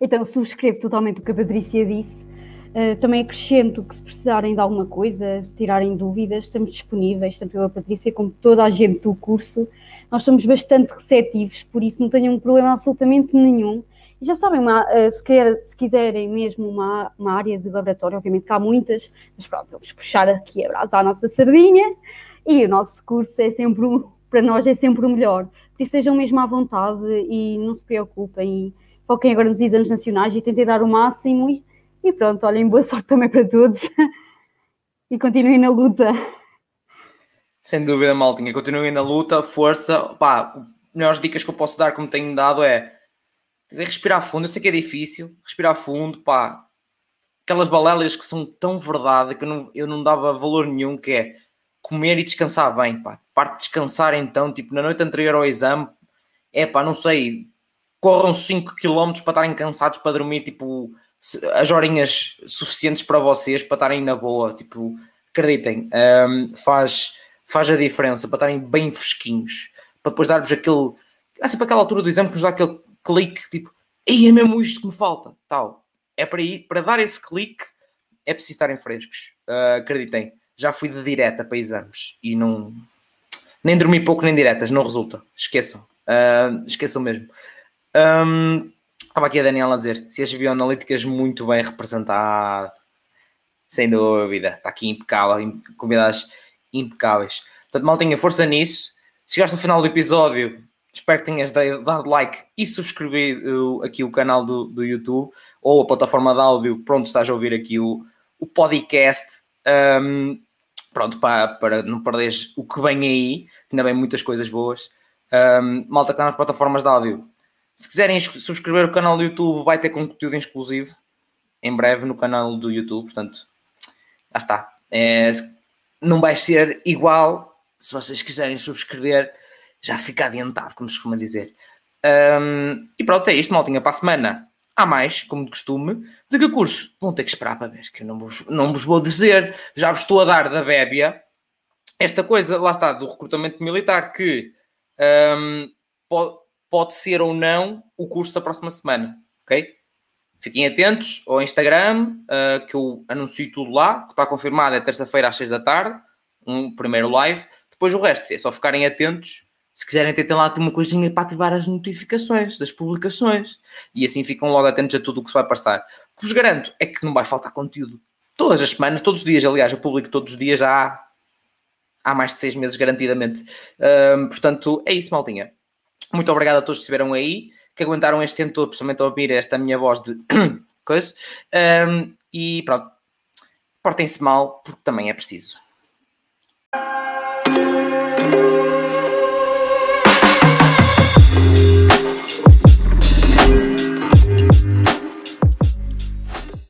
Então, subscrevo totalmente o que a Patrícia disse. Uh, também acrescento que se precisarem de alguma coisa, tirarem dúvidas, estamos disponíveis, tanto eu, a Patrícia, como toda a gente do curso. nós somos bastante receptivos, por isso não tenham problema absolutamente nenhum. E já sabem, uma, eh, se, quer, se, quiserem mesmo uma, uma área de laboratório, obviamente que há muitas, mas pronto, vamos puxar aqui a brasa à nossa sardinha e o nosso curso é sempre, para nós é sempre o melhor. Por isso sejam mesmo à vontade e não se preocupem. E foquem agora nos exames nacionais e tentem dar o máximo. E, e pronto, olhem, boa sorte também para todos. e continuem na luta. Sem dúvida, Maltinha. Continuem na luta, força. Pá, melhores dicas que eu posso dar, como tenho dado, é dizer, respirar fundo. Eu sei que é difícil, respirar fundo, pá. Aquelas balélias que são tão verdade que eu não, eu não dava valor nenhum, que é comer e descansar bem, pá. Parte de descansar então, tipo, na noite anterior ao exame, é pá, não sei, corram 5 km para estarem cansados para dormir, tipo, as horinhas suficientes para vocês, para estarem na boa, tipo, acreditem, um, faz, faz a diferença, para estarem bem fresquinhos, para depois dar-vos aquele, é sempre aquela altura do exame que nos dá aquele clique, tipo, ei, é mesmo isto que me falta, tal. É para ir, para dar esse clique, é preciso estarem frescos, uh, acreditem. Já fui de direta para exames e não, nem dormi pouco nem diretas, não resulta, esqueçam, uh, esqueçam mesmo. Um, aqui a Daniela a dizer: se as bioanalíticas muito bem representado, sem dúvida, está aqui impecável, convidadas impecáveis. Portanto, mal tenha força nisso. Se chegaste ao final do episódio, espero que tenhas dado like e subscrevido aqui o canal do, do YouTube ou a plataforma de áudio. Pronto, estás a ouvir aqui o, o podcast. Um, pronto, para, para não perderes o que vem aí, ainda vem muitas coisas boas. Um, malta que está nas plataformas de áudio, se quiserem subscrever o canal do YouTube, vai ter conteúdo exclusivo em breve no canal do YouTube. Portanto, lá está. É, não vai ser igual. Se vocês quiserem subscrever, já fica adiantado, como se costuma dizer. Um, e pronto, é isto, maltinha. Para a semana há mais, como de costume. De que curso? Vão ter que esperar para ver, que eu não vos, não vos vou dizer. Já vos estou a dar da bébia esta coisa, lá está, do recrutamento militar, que um, pode pode ser ou não o curso da próxima semana, ok? Fiquem atentos ao Instagram, uh, que eu anuncio tudo lá, que está confirmado, é terça-feira às 6 da tarde, um primeiro live. Depois o resto, é só ficarem atentos. Se quiserem ter lá uma coisinha para ativar as notificações das publicações. E assim ficam logo atentos a tudo o que se vai passar. O que vos garanto é que não vai faltar conteúdo. Todas as semanas, todos os dias, aliás, eu publico todos os dias há, há mais de seis meses, garantidamente. Uh, portanto, é isso, maltinha. Muito obrigado a todos que estiveram aí, que aguentaram este tempo todo, principalmente a ouvir esta minha voz de coisa. Um, e pronto, portem-se mal, porque também é preciso.